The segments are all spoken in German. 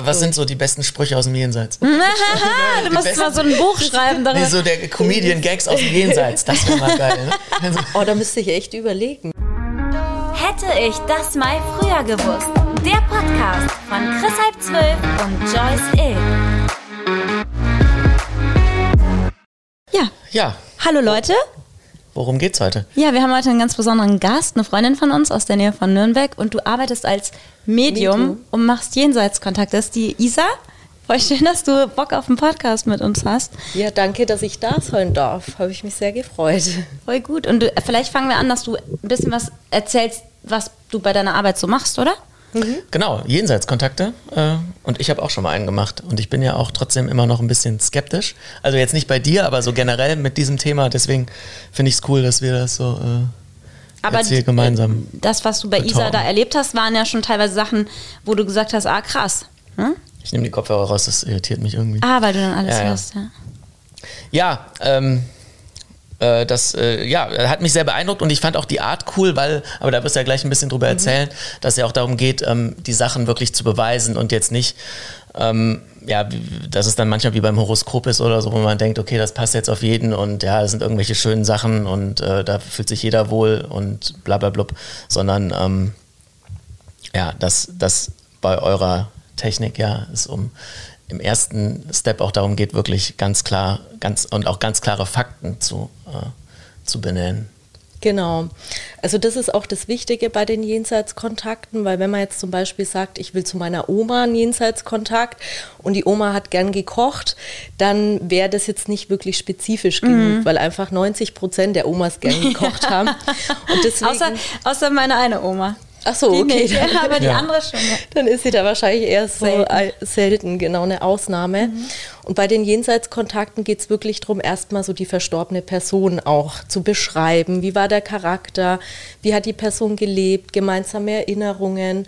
was sind so die besten Sprüche aus dem Jenseits? du musst mal so ein Buch schreiben darüber. Nee, so der Comedian-Gags aus dem Jenseits. Das wäre mal geil. Ne? Also oh, da müsste ich echt überlegen. Hätte ich das mal früher gewusst. Der Podcast von Chris Halb Zwölf und Joyce Ill. Ja. Ja. Hallo Leute. Worum geht's heute? Ja, wir haben heute einen ganz besonderen Gast, eine Freundin von uns aus der Nähe von Nürnberg und du arbeitest als Medium, Medium. und machst Jenseitskontakte. Das ist die Isa. Voll schön, dass du Bock auf einen Podcast mit uns hast. Ja, danke, dass ich da sein darf. Habe ich mich sehr gefreut. Voll gut. Und du, vielleicht fangen wir an, dass du ein bisschen was erzählst, was du bei deiner Arbeit so machst, oder? Mhm. Genau, Jenseitskontakte. Äh, und ich habe auch schon mal einen gemacht. Und ich bin ja auch trotzdem immer noch ein bisschen skeptisch. Also jetzt nicht bei dir, aber so generell mit diesem Thema. Deswegen finde ich es cool, dass wir das so äh, aber hier gemeinsam. Das, was du bei betorben. Isa da erlebt hast, waren ja schon teilweise Sachen, wo du gesagt hast, ah krass. Hm? Ich nehme die Kopfhörer raus, das irritiert mich irgendwie. Ah, weil du dann alles ja, hörst, ja. Ja, ähm, äh, das äh, ja, hat mich sehr beeindruckt und ich fand auch die Art cool, weil, aber da wirst du ja gleich ein bisschen drüber mhm. erzählen, dass es ja auch darum geht, ähm, die Sachen wirklich zu beweisen und jetzt nicht, ähm, ja, dass es dann manchmal wie beim Horoskop ist oder so, wo man denkt, okay, das passt jetzt auf jeden und ja, das sind irgendwelche schönen Sachen und äh, da fühlt sich jeder wohl und bla bla blub, sondern ähm, ja, dass das bei eurer Technik ja es um im ersten Step auch darum geht, wirklich ganz klar ganz, und auch ganz klare Fakten zu, äh, zu benennen. Genau. Also das ist auch das Wichtige bei den Jenseitskontakten, weil wenn man jetzt zum Beispiel sagt, ich will zu meiner Oma einen Jenseitskontakt und die Oma hat gern gekocht, dann wäre das jetzt nicht wirklich spezifisch mhm. genug, weil einfach 90 Prozent der Omas gern gekocht haben. Und deswegen, außer, außer meine eine Oma. Ach so, die okay. Nicht, ja, aber die ja. andere schon. Ja. Dann ist sie da wahrscheinlich eher so selten, selten genau eine Ausnahme. Mhm. Und bei den Jenseitskontakten geht es wirklich darum, erstmal so die verstorbene Person auch zu beschreiben. Wie war der Charakter? Wie hat die Person gelebt? Gemeinsame Erinnerungen.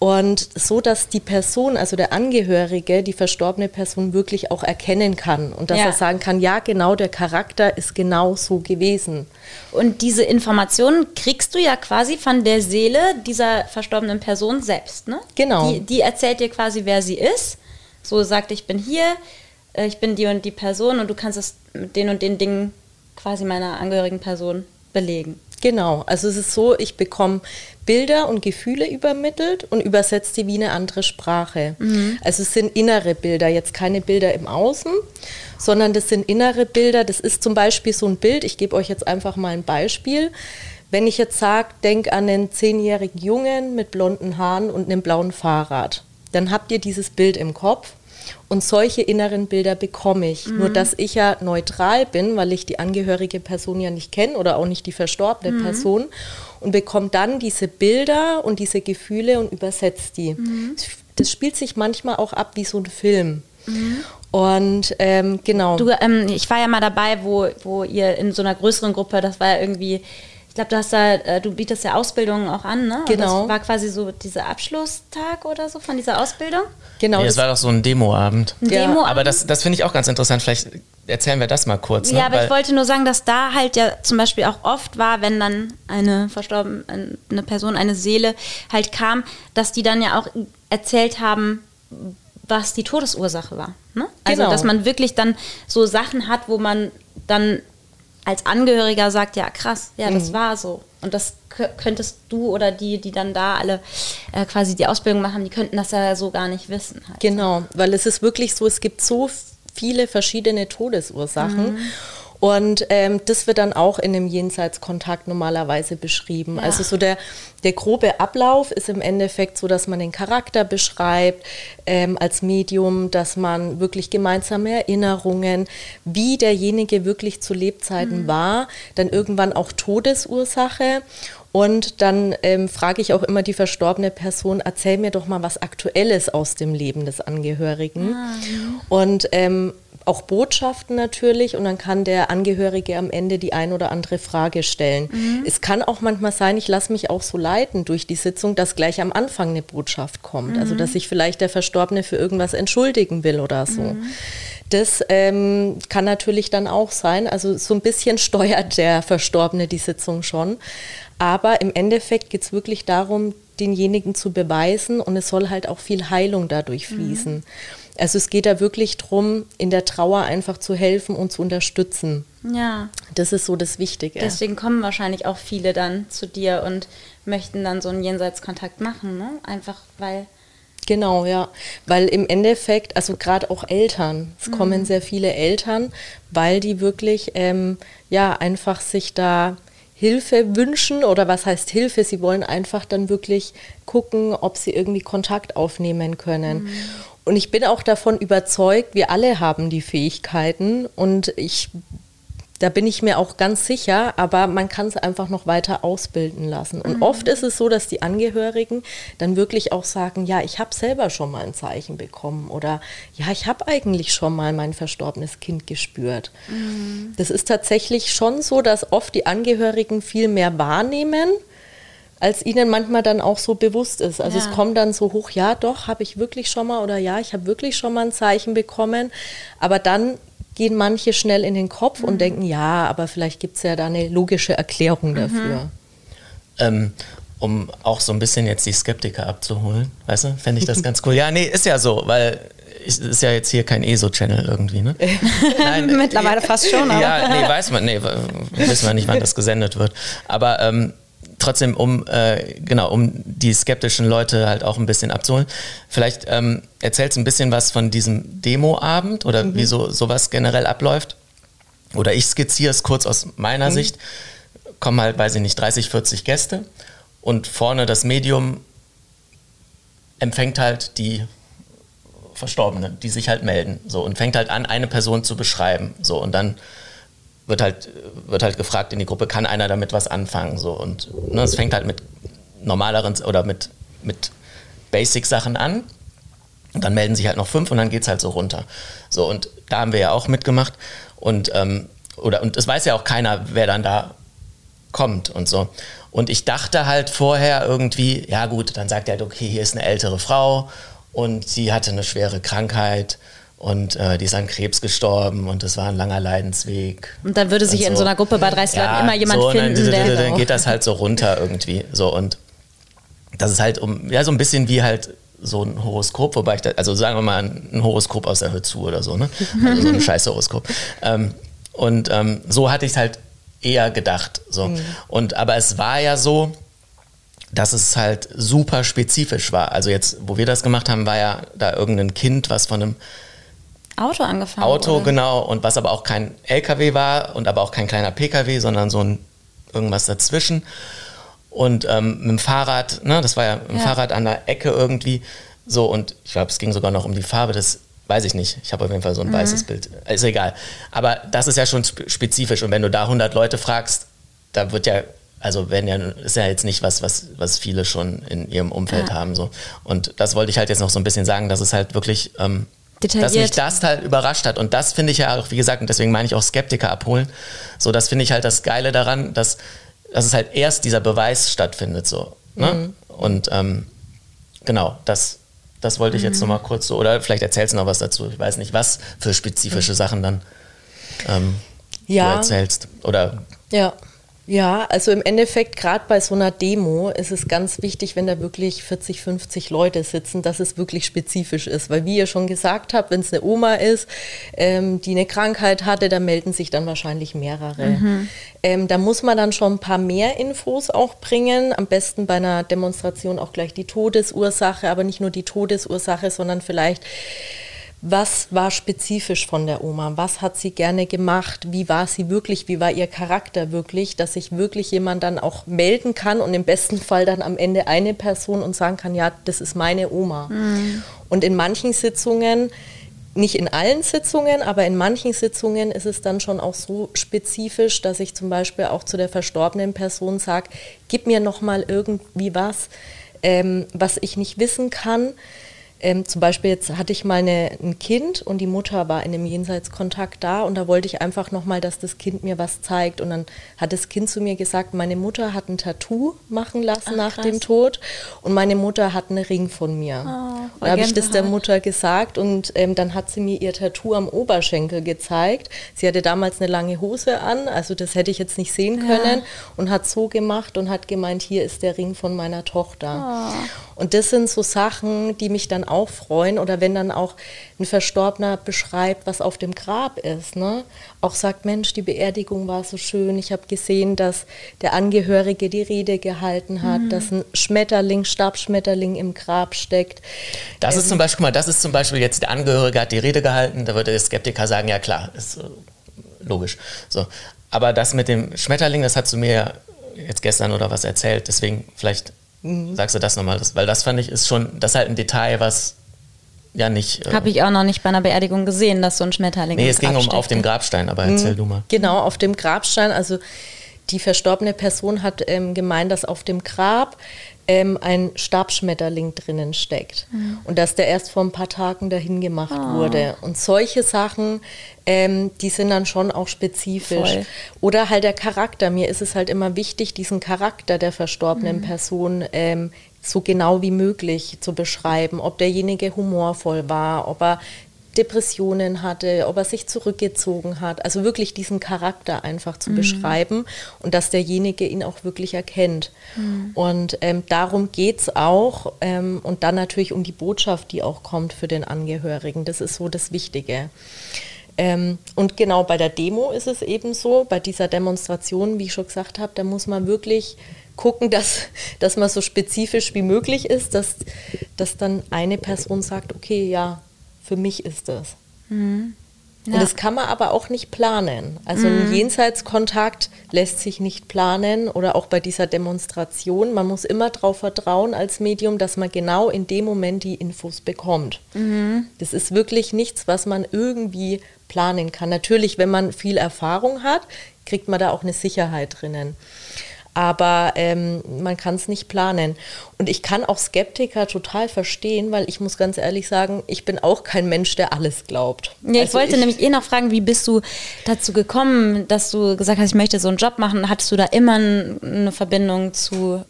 Und so, dass die Person, also der Angehörige, die verstorbene Person wirklich auch erkennen kann und dass ja. er sagen kann, ja, genau, der Charakter ist genau so gewesen. Und diese Informationen kriegst du ja quasi von der Seele dieser verstorbenen Person selbst, ne? Genau. Die, die erzählt dir quasi, wer sie ist. So sagt, ich bin hier, äh, ich bin die und die Person und du kannst es mit den und den Dingen quasi meiner angehörigen Person belegen. Genau, also es ist so, ich bekomme Bilder und Gefühle übermittelt und übersetze die wie eine andere Sprache. Mhm. Also es sind innere Bilder, jetzt keine Bilder im Außen, sondern das sind innere Bilder. Das ist zum Beispiel so ein Bild, ich gebe euch jetzt einfach mal ein Beispiel. Wenn ich jetzt sage, denk an einen zehnjährigen Jungen mit blonden Haaren und einem blauen Fahrrad, dann habt ihr dieses Bild im Kopf und solche inneren Bilder bekomme ich. Mhm. Nur dass ich ja neutral bin, weil ich die angehörige Person ja nicht kenne oder auch nicht die verstorbene mhm. Person und bekomme dann diese Bilder und diese Gefühle und übersetze die. Mhm. Das spielt sich manchmal auch ab wie so ein Film. Mhm. Und ähm, genau. Du, ähm, ich war ja mal dabei, wo, wo ihr in so einer größeren Gruppe, das war ja irgendwie glaube, du hast da, äh, du bietest ja Ausbildungen auch an, ne? Genau. das war quasi so dieser Abschlusstag oder so von dieser Ausbildung. Genau. Nee, das war doch so ein Demoabend. Ein ja. Demoabend. Aber das, das finde ich auch ganz interessant. Vielleicht erzählen wir das mal kurz. Ne? Ja, aber Weil ich wollte nur sagen, dass da halt ja zum Beispiel auch oft war, wenn dann eine verstorbene Person, eine Seele halt kam, dass die dann ja auch erzählt haben, was die Todesursache war. Ne? Also, genau. dass man wirklich dann so Sachen hat, wo man dann als Angehöriger sagt, ja krass, ja, das mhm. war so. Und das könntest du oder die, die dann da alle äh, quasi die Ausbildung machen, die könnten das ja so gar nicht wissen. Halt. Genau, weil es ist wirklich so, es gibt so viele verschiedene Todesursachen. Mhm. Und ähm, das wird dann auch in dem Jenseitskontakt normalerweise beschrieben. Ja. Also so der, der grobe Ablauf ist im Endeffekt so, dass man den Charakter beschreibt ähm, als Medium, dass man wirklich gemeinsame Erinnerungen, wie derjenige wirklich zu Lebzeiten mhm. war, dann irgendwann auch Todesursache. Und dann ähm, frage ich auch immer die verstorbene Person, erzähl mir doch mal was Aktuelles aus dem Leben des Angehörigen. Ah, Und ähm, auch Botschaften natürlich und dann kann der Angehörige am Ende die ein oder andere Frage stellen. Mhm. Es kann auch manchmal sein, ich lasse mich auch so leiten durch die Sitzung, dass gleich am Anfang eine Botschaft kommt. Also, mhm. Also dass sich vielleicht der Verstorbene für irgendwas entschuldigen will oder so. Mhm. Das ähm, kann natürlich dann auch sein. Also so ein bisschen steuert der Verstorbene die Sitzung schon. Aber im Endeffekt geht es wirklich darum, denjenigen zu beweisen und es soll halt auch viel Heilung dadurch fließen. Mhm. Also es geht da wirklich darum, in der Trauer einfach zu helfen und zu unterstützen. Ja. Das ist so das Wichtige. Deswegen kommen wahrscheinlich auch viele dann zu dir und möchten dann so einen Jenseitskontakt machen, ne? Einfach weil. Genau, ja. Weil im Endeffekt, also gerade auch Eltern, es mhm. kommen sehr viele Eltern, weil die wirklich ähm, ja einfach sich da Hilfe wünschen oder was heißt Hilfe? Sie wollen einfach dann wirklich gucken, ob sie irgendwie Kontakt aufnehmen können. Mhm. Und ich bin auch davon überzeugt, wir alle haben die Fähigkeiten und ich da bin ich mir auch ganz sicher, aber man kann es einfach noch weiter ausbilden lassen. Und mhm. oft ist es so, dass die Angehörigen dann wirklich auch sagen, ja, ich habe selber schon mal ein Zeichen bekommen oder ja, ich habe eigentlich schon mal mein verstorbenes Kind gespürt. Mhm. Das ist tatsächlich schon so, dass oft die Angehörigen viel mehr wahrnehmen als ihnen manchmal dann auch so bewusst ist. Also ja. es kommt dann so hoch, ja, doch, habe ich wirklich schon mal oder ja, ich habe wirklich schon mal ein Zeichen bekommen. Aber dann gehen manche schnell in den Kopf mhm. und denken, ja, aber vielleicht gibt es ja da eine logische Erklärung mhm. dafür. Mhm. Ähm, um auch so ein bisschen jetzt die Skeptiker abzuholen, weißt du, fände ich das ganz cool. Ja, nee, ist ja so, weil es ist ja jetzt hier kein ESO-Channel irgendwie, ne? Nein, Mittlerweile fast schon, aber. Ja, nee, weiß man, nee, wissen wir nicht, wann das gesendet wird. Aber ähm, trotzdem, um äh, genau, um die skeptischen Leute halt auch ein bisschen abzuholen. Vielleicht ähm, erzählst du ein bisschen was von diesem Demoabend oder mhm. wie so sowas generell abläuft. Oder ich skizziere es kurz aus meiner mhm. Sicht. Kommen halt, weiß ich nicht, 30, 40 Gäste und vorne das Medium empfängt halt die Verstorbenen, die sich halt melden. So und fängt halt an, eine Person zu beschreiben. So und dann wird halt, wird halt gefragt in die Gruppe, kann einer damit was anfangen? So. Und ne, es fängt halt mit normaleren oder mit, mit Basic-Sachen an. Und dann melden sich halt noch fünf und dann geht es halt so runter. So, und da haben wir ja auch mitgemacht. Und, ähm, oder, und es weiß ja auch keiner, wer dann da kommt und so. Und ich dachte halt vorher irgendwie, ja gut, dann sagt er halt, okay, hier ist eine ältere Frau und sie hatte eine schwere Krankheit und äh, die ist an Krebs gestorben und das war ein langer Leidensweg. Und dann würde sich so. in so einer Gruppe bei 30 ja, Leuten immer jemand so, finden, dann, der dann geht das halt so runter irgendwie. So und das ist halt um, ja, so ein bisschen wie halt so ein Horoskop, wobei ich da, also sagen wir mal ein Horoskop aus der Höhe zu oder so, ne? Also so ein scheiß Horoskop. Ähm, und ähm, so hatte ich es halt eher gedacht. So. Mhm. Und aber es war ja so, dass es halt super spezifisch war. Also jetzt, wo wir das gemacht haben, war ja da irgendein Kind, was von einem Auto angefangen. Auto, oder? genau. Und was aber auch kein LKW war und aber auch kein kleiner PKW, sondern so ein irgendwas dazwischen. Und ähm, mit dem Fahrrad, ne, das war ja mit dem ja. Fahrrad an der Ecke irgendwie. So, und ich glaube, es ging sogar noch um die Farbe, das weiß ich nicht. Ich habe auf jeden Fall so ein mhm. weißes Bild. Ist egal. Aber das ist ja schon spezifisch. Und wenn du da 100 Leute fragst, da wird ja, also wenn ja, ist ja jetzt nicht was, was, was viele schon in ihrem Umfeld ja. haben. So. Und das wollte ich halt jetzt noch so ein bisschen sagen, dass es halt wirklich ähm, Detailliert. Dass mich das halt überrascht hat. Und das finde ich ja auch, wie gesagt, und deswegen meine ich auch Skeptiker abholen. So, das finde ich halt das Geile daran, dass, dass es halt erst dieser Beweis stattfindet. So, ne? Mhm. Und ähm, genau, das, das wollte ich jetzt mhm. nochmal kurz so, oder vielleicht erzählst du noch was dazu. Ich weiß nicht, was für spezifische mhm. Sachen dann ähm, ja. du erzählst. Oder ja. Ja, also im Endeffekt, gerade bei so einer Demo ist es ganz wichtig, wenn da wirklich 40, 50 Leute sitzen, dass es wirklich spezifisch ist. Weil wie ihr schon gesagt habt, wenn es eine Oma ist, ähm, die eine Krankheit hatte, da melden sich dann wahrscheinlich mehrere. Mhm. Ähm, da muss man dann schon ein paar mehr Infos auch bringen. Am besten bei einer Demonstration auch gleich die Todesursache, aber nicht nur die Todesursache, sondern vielleicht was war spezifisch von der Oma? Was hat sie gerne gemacht? Wie war sie wirklich? Wie war ihr Charakter wirklich? Dass sich wirklich jemand dann auch melden kann und im besten Fall dann am Ende eine Person und sagen kann, ja, das ist meine Oma. Mhm. Und in manchen Sitzungen, nicht in allen Sitzungen, aber in manchen Sitzungen ist es dann schon auch so spezifisch, dass ich zum Beispiel auch zu der verstorbenen Person sage, gib mir noch mal irgendwie was, ähm, was ich nicht wissen kann ähm, zum Beispiel jetzt hatte ich mal eine, ein Kind und die Mutter war in einem Jenseitskontakt da und da wollte ich einfach nochmal, dass das Kind mir was zeigt. Und dann hat das Kind zu mir gesagt, meine Mutter hat ein Tattoo machen lassen Ach, nach krass. dem Tod und meine Mutter hat einen Ring von mir. Oh, da habe ich das der Mutter gesagt und ähm, dann hat sie mir ihr Tattoo am Oberschenkel gezeigt. Sie hatte damals eine lange Hose an, also das hätte ich jetzt nicht sehen können ja. und hat so gemacht und hat gemeint, hier ist der Ring von meiner Tochter. Oh. Und das sind so Sachen, die mich dann auch freuen oder wenn dann auch ein Verstorbener beschreibt, was auf dem Grab ist. Ne? Auch sagt, Mensch, die Beerdigung war so schön. Ich habe gesehen, dass der Angehörige die Rede gehalten hat, mhm. dass ein Schmetterling, Stabschmetterling im Grab steckt. Das ähm, ist zum Beispiel, mal, das ist zum Beispiel jetzt der Angehörige hat die Rede gehalten. Da würde der Skeptiker sagen, ja klar, ist äh, logisch. So. Aber das mit dem Schmetterling, das hast du mir jetzt gestern oder was erzählt. Deswegen vielleicht Mhm. Sagst du das nochmal? weil das fand ich, ist schon, das ist halt ein Detail, was ja nicht. Äh Habe ich auch noch nicht bei einer Beerdigung gesehen, dass so ein Schmetterling. Nee, es ging um auf dem Grabstein, aber erzähl mhm. du mal. Genau, auf dem Grabstein. Also die verstorbene Person hat ähm, gemeint, dass auf dem Grab ähm, ein Stabschmetterling drinnen steckt mhm. und dass der erst vor ein paar Tagen dahin gemacht oh. wurde. Und solche Sachen, ähm, die sind dann schon auch spezifisch. Voll. Oder halt der Charakter. Mir ist es halt immer wichtig, diesen Charakter der verstorbenen mhm. Person ähm, so genau wie möglich zu beschreiben, ob derjenige humorvoll war, ob er Depressionen hatte, ob er sich zurückgezogen hat. Also wirklich diesen Charakter einfach zu mhm. beschreiben und dass derjenige ihn auch wirklich erkennt. Mhm. Und ähm, darum geht es auch. Ähm, und dann natürlich um die Botschaft, die auch kommt für den Angehörigen. Das ist so das Wichtige. Ähm, und genau bei der Demo ist es eben so, bei dieser Demonstration, wie ich schon gesagt habe, da muss man wirklich gucken, dass, dass man so spezifisch wie möglich ist, dass, dass dann eine Person sagt, okay, ja, für mich ist das. Mhm. Ja. Und das kann man aber auch nicht planen. Also mhm. ein Jenseitskontakt lässt sich nicht planen oder auch bei dieser Demonstration. Man muss immer darauf vertrauen als Medium, dass man genau in dem Moment die Infos bekommt. Mhm. Das ist wirklich nichts, was man irgendwie planen kann. Natürlich, wenn man viel Erfahrung hat, kriegt man da auch eine Sicherheit drinnen aber ähm, man kann es nicht planen. Und ich kann auch Skeptiker total verstehen, weil ich muss ganz ehrlich sagen, ich bin auch kein Mensch, der alles glaubt. Ja, ich also wollte ich, nämlich eh noch fragen, wie bist du dazu gekommen, dass du gesagt hast, ich möchte so einen Job machen? Hattest du da immer eine Verbindung zu?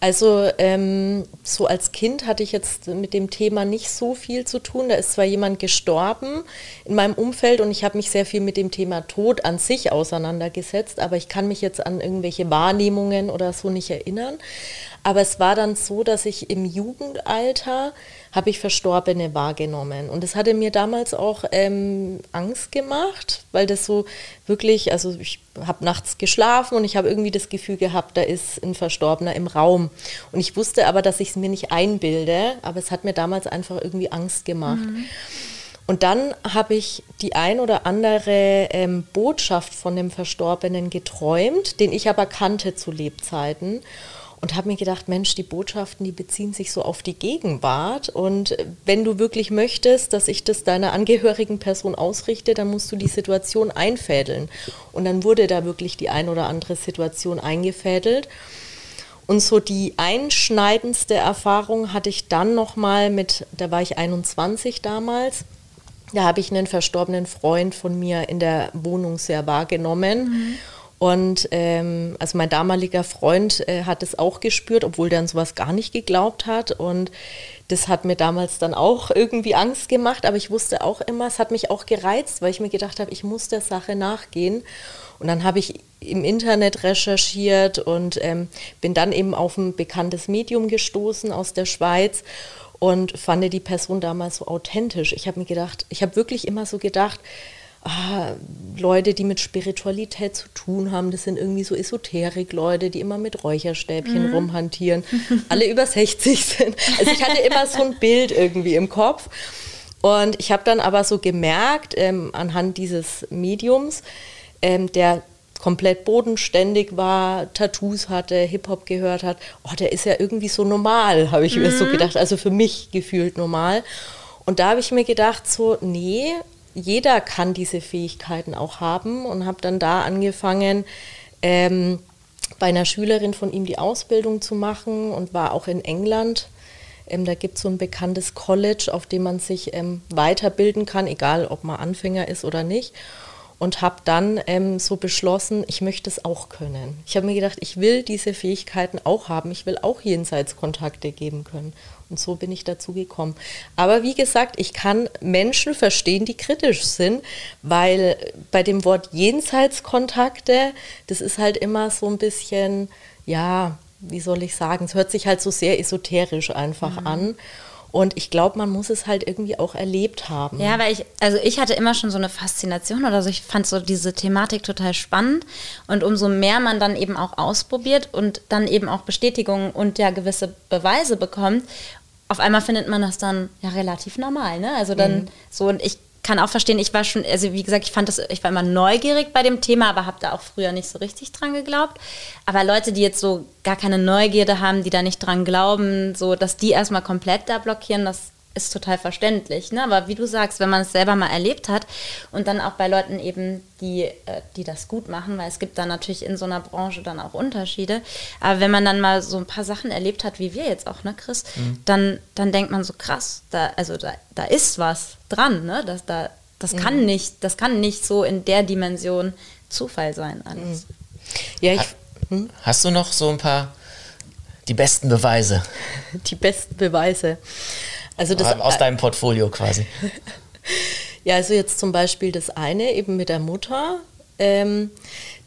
Also ähm, so als Kind hatte ich jetzt mit dem Thema nicht so viel zu tun. Da ist zwar jemand gestorben in meinem Umfeld und ich habe mich sehr viel mit dem Thema Tod an sich auseinandergesetzt, aber ich kann mich jetzt an irgendwelche Wahrnehmungen oder so nicht erinnern. Aber es war dann so, dass ich im Jugendalter habe ich Verstorbene wahrgenommen. Und das hatte mir damals auch ähm, Angst gemacht, weil das so wirklich, also ich habe nachts geschlafen und ich habe irgendwie das Gefühl gehabt, da ist ein Verstorbener im Raum. Und ich wusste aber, dass ich es mir nicht einbilde, aber es hat mir damals einfach irgendwie Angst gemacht. Mhm. Und dann habe ich die ein oder andere ähm, Botschaft von dem Verstorbenen geträumt, den ich aber kannte zu Lebzeiten und habe mir gedacht, Mensch, die Botschaften, die beziehen sich so auf die Gegenwart und wenn du wirklich möchtest, dass ich das deiner angehörigen Person ausrichte, dann musst du die Situation einfädeln. Und dann wurde da wirklich die ein oder andere Situation eingefädelt. Und so die einschneidendste Erfahrung hatte ich dann nochmal mit, da war ich 21 damals, da habe ich einen verstorbenen Freund von mir in der Wohnung sehr wahrgenommen. Mhm. Und ähm, also mein damaliger Freund äh, hat es auch gespürt, obwohl der an sowas gar nicht geglaubt hat. Und das hat mir damals dann auch irgendwie Angst gemacht, aber ich wusste auch immer, es hat mich auch gereizt, weil ich mir gedacht habe, ich muss der Sache nachgehen. Und dann habe ich im Internet recherchiert und ähm, bin dann eben auf ein bekanntes Medium gestoßen aus der Schweiz und fand die Person damals so authentisch. Ich habe mir gedacht, ich habe wirklich immer so gedacht, ah, Leute, die mit Spiritualität zu tun haben, das sind irgendwie so Esoterik-Leute, die immer mit Räucherstäbchen mhm. rumhantieren, alle über 60 sind. Also ich hatte immer so ein Bild irgendwie im Kopf. Und ich habe dann aber so gemerkt, ähm, anhand dieses Mediums, ähm, der komplett bodenständig war, Tattoos hatte, Hip-Hop gehört hat, oh, der ist ja irgendwie so normal, habe ich mhm. mir so mhm. gedacht, also für mich gefühlt normal. Und da habe ich mir gedacht, so, nee, jeder kann diese Fähigkeiten auch haben und habe dann da angefangen, ähm, bei einer Schülerin von ihm die Ausbildung zu machen und war auch in England Ähm, da gibt es so ein bekanntes College, auf dem man sich ähm, weiterbilden kann, egal ob man Anfänger ist oder nicht. Und habe dann ähm, so beschlossen, ich möchte es auch können. Ich habe mir gedacht, ich will diese Fähigkeiten auch haben. Ich will auch Jenseitskontakte geben können. Und so bin ich dazu gekommen. Aber wie gesagt, ich kann Menschen verstehen, die kritisch sind, weil bei dem Wort Jenseitskontakte, das ist halt immer so ein bisschen, ja, wie soll ich sagen, es hört sich halt so sehr esoterisch einfach mhm. an. Und ich glaube, man muss es halt irgendwie auch erlebt haben. Ja, weil ich, also ich hatte immer schon so eine Faszination oder so. Ich fand so diese Thematik total spannend. Und umso mehr man dann eben auch ausprobiert und dann eben auch Bestätigungen und ja gewisse Beweise bekommt, auf einmal findet man das dann ja relativ normal. Ne? Also dann mhm. so, und ich kann auch verstehen, ich war schon, also wie gesagt, ich fand das, ich war immer neugierig bei dem Thema, aber habe da auch früher nicht so richtig dran geglaubt. Aber Leute, die jetzt so gar keine Neugierde haben, die da nicht dran glauben, so, dass die erstmal komplett da blockieren, das ist total verständlich. Ne? Aber wie du sagst, wenn man es selber mal erlebt hat und dann auch bei Leuten eben, die, äh, die das gut machen, weil es gibt da natürlich in so einer Branche dann auch Unterschiede. Aber wenn man dann mal so ein paar Sachen erlebt hat, wie wir jetzt auch, ne, Chris, mhm. dann, dann denkt man so krass, da, also da, da ist was dran, ne? Das, da, das mhm. kann nicht, das kann nicht so in der Dimension Zufall sein alles. Mhm. Ja, ich, hm? Hast du noch so ein paar die besten Beweise? Die besten Beweise. Also das, Aus deinem Portfolio quasi. ja, also jetzt zum Beispiel das eine eben mit der Mutter. Ähm,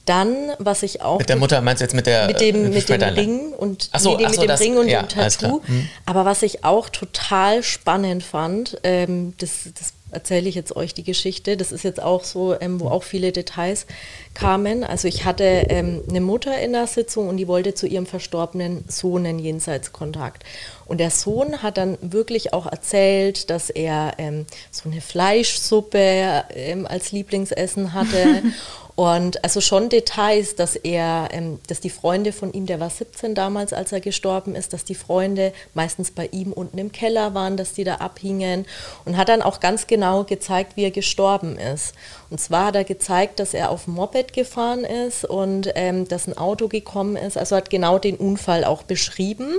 dann, was ich auch. Mit der Mutter meinst du jetzt mit der mit dem, mit dem Ring und so, nee, ach so, mit dem das, Ring und ja, dem Tattoo. Hm. Aber was ich auch total spannend fand, ähm, das, das erzähle ich jetzt euch die Geschichte. Das ist jetzt auch so, ähm, wo auch viele Details kamen. Also ich hatte ähm, eine Mutter in der Sitzung und die wollte zu ihrem verstorbenen Sohn einen Jenseitskontakt. Und der Sohn hat dann wirklich auch erzählt, dass er ähm, so eine Fleischsuppe ähm, als Lieblingsessen hatte Und also schon Details, dass er, ähm, dass die Freunde von ihm, der war 17 damals, als er gestorben ist, dass die Freunde meistens bei ihm unten im Keller waren, dass die da abhingen und hat dann auch ganz genau gezeigt, wie er gestorben ist. Und zwar hat er gezeigt, dass er auf dem Moped gefahren ist und ähm, dass ein Auto gekommen ist. Also hat genau den Unfall auch beschrieben.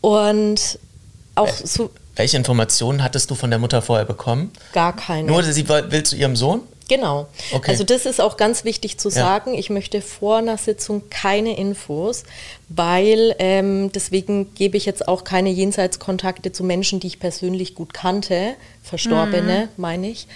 Und auch so. Welche Informationen hattest du von der Mutter vorher bekommen? Gar keine. Nur sie will zu ihrem Sohn? Genau. Okay. Also das ist auch ganz wichtig zu sagen. Ja. Ich möchte vor einer Sitzung keine Infos, weil ähm, deswegen gebe ich jetzt auch keine Jenseitskontakte zu Menschen, die ich persönlich gut kannte, Verstorbene mhm. meine ich,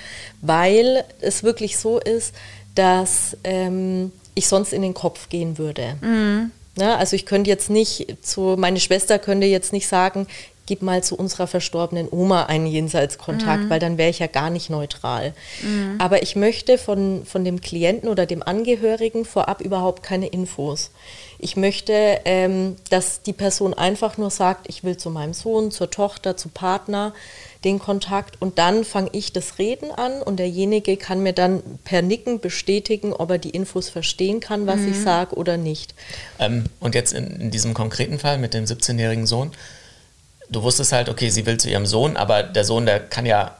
weil es wirklich so ist, dass ähm, ich sonst in den Kopf gehen würde. Mhm. Na, ne? also ich könnte jetzt nicht zu, meine Schwester könnte jetzt nicht sagen, gib mal zu unserer verstorbenen Oma einen Jenseitskontakt, mhm. weil dann wäre ich ja gar nicht neutral. Mhm. Aber ich möchte von, von dem Klienten oder dem Angehörigen vorab überhaupt keine Infos. Ich möchte, ähm, dass die Person einfach nur sagt, ich will zu meinem Sohn, zur Tochter, zu Partner den Kontakt und dann fange ich das Reden an und derjenige kann mir dann per Nicken bestätigen, ob er die Infos verstehen kann, was mhm. ich sage oder nicht. Ähm, und jetzt in, in diesem konkreten Fall mit dem 17-jährigen Sohn, du wusstest halt, okay, sie will zu ihrem Sohn, aber der Sohn, der kann ja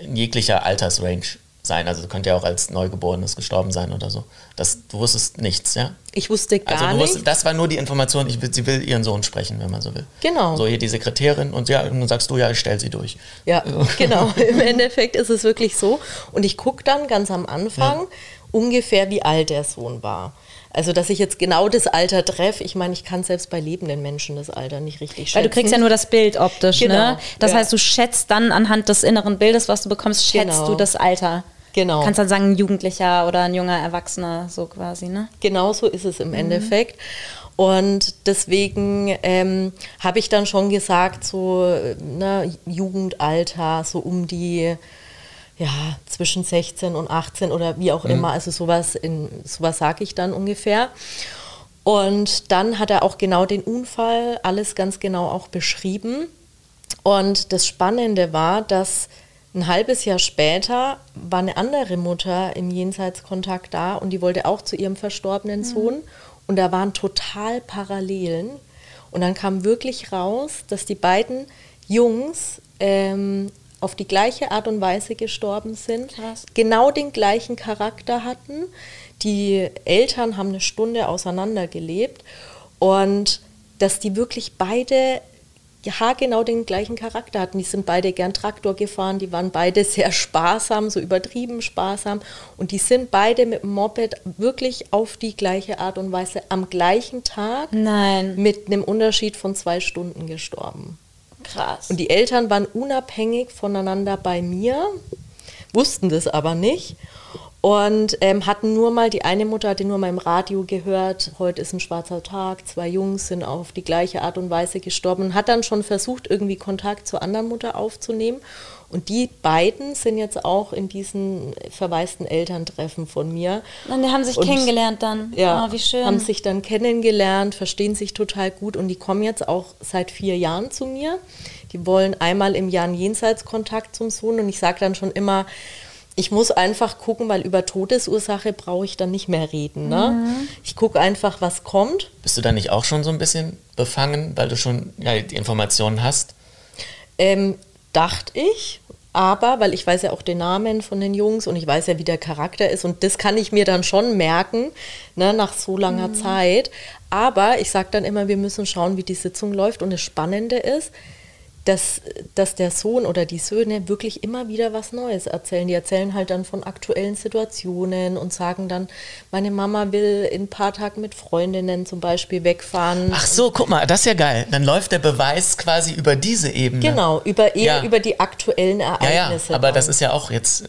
in jeglicher Altersrange sein. Also könnte ja auch als Neugeborenes gestorben sein oder so. Das, du wusstest nichts, ja? Ich wusste gar also nichts. Das war nur die Information, ich sie will ihren Sohn sprechen, wenn man so will. Genau. So hier die Sekretärin und ja, dann sagst du, ja, ich stell sie durch. Ja, genau. Im Endeffekt ist es wirklich so. Und ich gucke dann ganz am Anfang ja. ungefähr, wie alt der Sohn war. Also, dass ich jetzt genau das Alter treffe, ich meine, ich kann selbst bei lebenden Menschen das Alter nicht richtig schätzen. Weil du kriegst ja nur das Bild optisch, ne? genau, ne? Das ja. heißt, du schätzt dann anhand des inneren Bildes, was du bekommst, schätzt genau. du das Alter. Genau. Kannst dann sagen, ein Jugendlicher oder ein junger Erwachsener, so quasi, ne? Genau so ist es im mhm. Endeffekt. Und deswegen ähm, habe ich dann schon gesagt, so ne, Jugendalter, so um die ja, zwischen 16 und 18 oder wie auch mhm. immer. Also sowas, sowas sage ich dann ungefähr. Und dann hat er auch genau den Unfall, alles ganz genau auch beschrieben. Und das Spannende war, dass ein halbes Jahr später war eine andere Mutter im Jenseitskontakt da und die wollte auch zu ihrem verstorbenen mhm. Sohn. Und da waren total Parallelen. Und dann kam wirklich raus, dass die beiden Jungs ähm, auf die gleiche Art und Weise gestorben sind, Krass. genau den gleichen Charakter hatten. Die Eltern haben eine Stunde auseinander gelebt und dass die wirklich beide haargenau den gleichen Charakter hatten. Die sind beide gern Traktor gefahren, die waren beide sehr sparsam, so übertrieben sparsam. Und die sind beide mit dem Moped wirklich auf die gleiche Art und Weise am gleichen Tag Nein. mit einem Unterschied von zwei Stunden gestorben. Krass. Und die Eltern waren unabhängig voneinander bei mir, wussten das aber nicht und ähm, hatten nur mal, die eine Mutter hatte nur mal im Radio gehört, heute ist ein schwarzer Tag, zwei Jungs sind auf die gleiche Art und Weise gestorben und hat dann schon versucht, irgendwie Kontakt zur anderen Mutter aufzunehmen. Und die beiden sind jetzt auch in diesen verwaisten Elterntreffen von mir. Und die haben sich Und- kennengelernt dann. Ja, oh, wie schön. haben sich dann kennengelernt, verstehen sich total gut und die kommen jetzt auch seit vier Jahren zu mir. Die wollen einmal im Jahr einen Jenseitskontakt zum Sohn und ich sage dann schon immer, ich muss einfach gucken, weil über Todesursache brauche ich dann nicht mehr reden. Ne? Mhm. Ich gucke einfach, was kommt. Bist du da nicht auch schon so ein bisschen befangen, weil du schon ja, die Informationen hast? Ähm, dachte ich, aber weil ich weiß ja auch den Namen von den Jungs und ich weiß ja, wie der Charakter ist und das kann ich mir dann schon merken, ne, nach so langer Zeit. Aber ich sage dann immer, wir müssen schauen, wie die Sitzung läuft und das Spannende ist, dass, dass der Sohn oder die Söhne wirklich immer wieder was Neues erzählen. Die erzählen halt dann von aktuellen Situationen und sagen dann, meine Mama will in ein paar Tagen mit Freundinnen zum Beispiel wegfahren. Ach so, guck mal, das ist ja geil. Dann läuft der Beweis quasi über diese Ebene. Genau, über eher Ja. über die aktuellen Ja, Ereignisse. ja, aber das dann. ist ja auch jetzt, äh,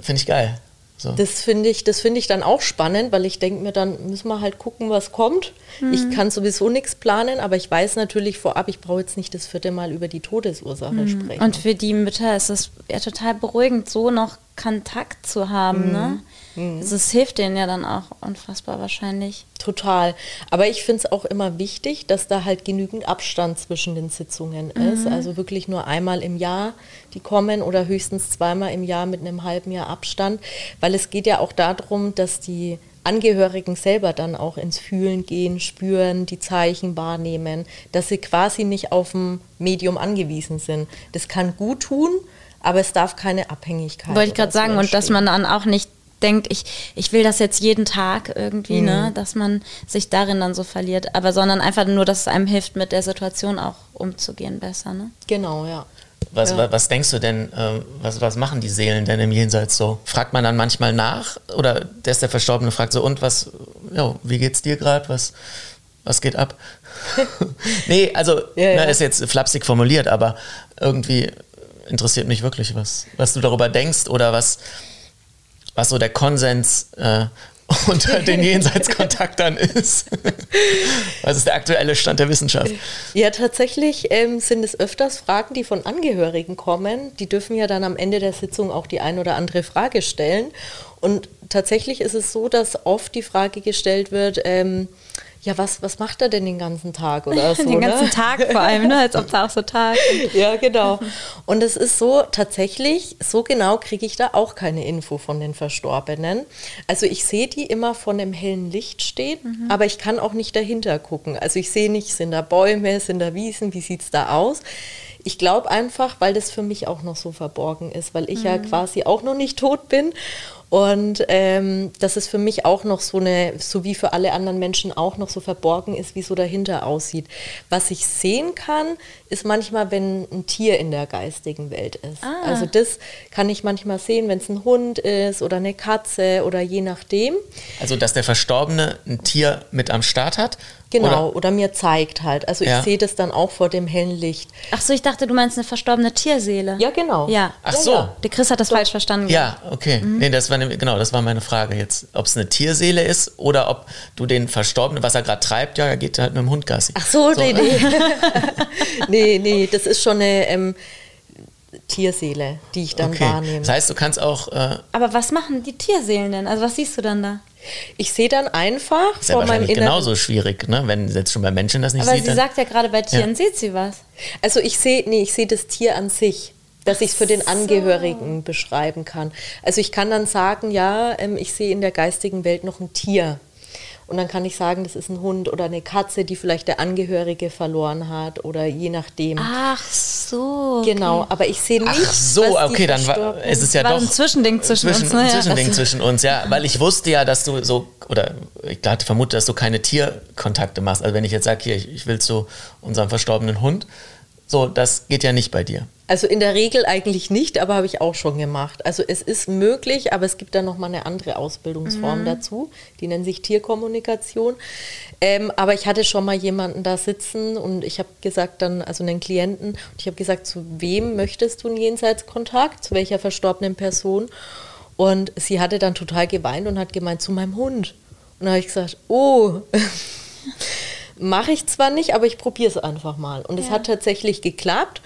finde ich geil. So. Das finde ich, das finde ich dann auch spannend, weil ich denke mir, dann müssen wir halt gucken, was kommt. Ich kann sowieso nichts planen, aber ich weiß natürlich vorab, ich brauche jetzt nicht das vierte Mal über die Todesursache sprechen. Und für die Mütter ist es ja total beruhigend, so noch Kontakt zu haben. Ne? Also es hilft denen ja dann auch unfassbar wahrscheinlich. Total. Aber ich finde es auch immer wichtig, dass da halt genügend Abstand zwischen den Sitzungen ist. Also wirklich nur einmal im Jahr die kommen oder höchstens zweimal im Jahr mit einem halben Jahr Abstand. Weil es geht ja auch darum, dass die Angehörigen selber dann auch ins Fühlen gehen, spüren, die Zeichen wahrnehmen, dass sie quasi nicht auf ein Medium angewiesen sind. Das kann gut tun, aber es darf keine Abhängigkeit. Wollte ich gerade sagen. Und dass entstehen. man dann auch nicht denkt, ich, ich will das jetzt jeden Tag irgendwie, Mhm. ne? dass man sich darin dann so verliert. Aber sondern einfach nur, dass es einem hilft, mit der Situation auch umzugehen besser. Ne? Genau, ja. Was, Ja. wa- was denkst du denn, äh, was, was machen die Seelen denn im Jenseits so? Fragt man dann manchmal nach? Oder der ist der Verstorbene fragt so, und was, ja, wie geht's dir gerade? Was, was geht ab? nee, also, Ja, na, ja. ist jetzt flapsig formuliert, aber irgendwie interessiert mich wirklich, was, was du darüber denkst oder was, was so der Konsens äh, unter den Jenseitskontaktern ist. was ist der aktuelle Stand der Wissenschaft? Ja, tatsächlich ähm, sind es öfters Fragen, die von Angehörigen kommen. Die dürfen ja dann am Ende der Sitzung auch die ein oder andere Frage stellen. Und tatsächlich ist es so, dass oft die Frage gestellt wird, ähm, ja, was, was macht er denn den ganzen Tag oder so? Den ganzen ne? Tag vor allem, ne? als ob es auch so Tag. Ja, genau. Und es ist so, tatsächlich, so genau kriege ich da auch keine Info von den Verstorbenen. Also ich sehe die immer von dem hellen Licht stehen, aber ich kann auch nicht dahinter gucken. Also ich sehe nicht, sind da Bäume, sind da Wiesen, wie sieht es da aus? Ich glaube einfach, weil das für mich auch noch so verborgen ist, weil ich ja quasi auch noch nicht tot bin. Und ähm, dass es für mich auch noch so eine, so wie für alle anderen Menschen auch noch so verborgen ist, wie so dahinter aussieht. Was ich sehen kann, ist manchmal, wenn ein Tier in der geistigen Welt ist. Also das kann ich manchmal sehen, wenn es ein Hund ist oder eine Katze oder je nachdem. Also, dass der Verstorbene ein Tier mit am Start hat? Genau, Oder, oder, mir zeigt halt. Also Ja. ich sehe das dann auch vor dem hellen Licht. Ach so, ich dachte, du meinst eine verstorbene Tierseele. Ja, genau. Ja. Ach so. ja. Der Chris hat das falsch verstanden. Ja, okay. Mhm. Nee, das war nämlich- genau, das war meine Frage jetzt. Ob es eine Tierseele ist oder ob du den Verstorbenen, was er gerade treibt, ja, er geht halt mit dem Hund Gassi. Ach so, nee, nee. nee, nee, das ist schon eine ähm, Tierseele, die ich dann Okay. wahrnehme. Das heißt, du kannst auch, äh, Aber was machen die Tierseelen denn? Also was siehst du dann da? Ich sehe dann einfach ist ja vor meinem wahrscheinlich inneren. genauso schwierig, ne? wenn jetzt schon bei Menschen das nicht Aber sieht. sie dann- sagt ja gerade bei Tieren Ja. sieht sie was. Also ich sehe, nee, ich sehe das Tier an sich, dass ich es für den Angehörigen beschreiben kann. Also ich kann dann sagen, ja, ähm, ich sehe in der geistigen Welt noch ein Tier. Und dann kann ich sagen, das ist ein Hund oder eine Katze, die vielleicht der Angehörige verloren hat oder je nachdem. Ach so. Okay. Genau, aber ich sehe nicht. Ach so, was die okay, dann war, es ist ja War doch ein Zwischending zwischen uns, ne? Ja. Zwischending zwischen uns, ja, weil ich wusste ja, dass du so oder ich hatte vermutet, dass du keine Tierkontakte machst. Also wenn ich jetzt sage, hier, ich, ich will zu unserem verstorbenen Hund, so, das geht ja nicht bei dir. Also in der Regel eigentlich nicht, aber habe ich auch schon gemacht. Also es ist möglich, aber es gibt da noch mal eine andere Ausbildungsform dazu. Die nennt sich Tierkommunikation. Ähm, aber ich hatte schon mal jemanden da sitzen und ich habe gesagt dann, also einen Klienten, und ich habe gesagt, zu wem möchtest du einen Jenseitskontakt? Zu welcher verstorbenen Person? Und sie hatte dann total geweint und hat gemeint, zu meinem Hund. Und da habe ich gesagt, oh, mache ich zwar nicht, aber ich probiere es einfach mal. Und es hat tatsächlich geklappt.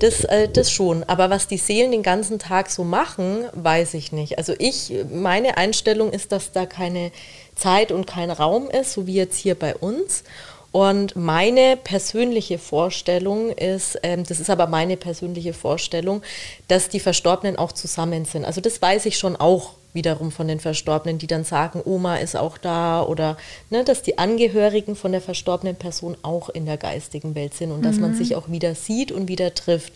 Das, äh, das schon. Aber was die Seelen den ganzen Tag so machen, weiß ich nicht. Also ich, meine Einstellung ist, dass da keine Zeit und kein Raum ist, so wie jetzt hier bei uns. Und meine persönliche Vorstellung ist, ähm, das ist aber meine persönliche Vorstellung, dass die Verstorbenen auch zusammen sind. Also das weiß ich schon auch wiederum von den Verstorbenen, die dann sagen, Oma ist auch da oder ne, dass die Angehörigen von der verstorbenen Person auch in der geistigen Welt sind und dass man sich auch wieder sieht und wieder trifft.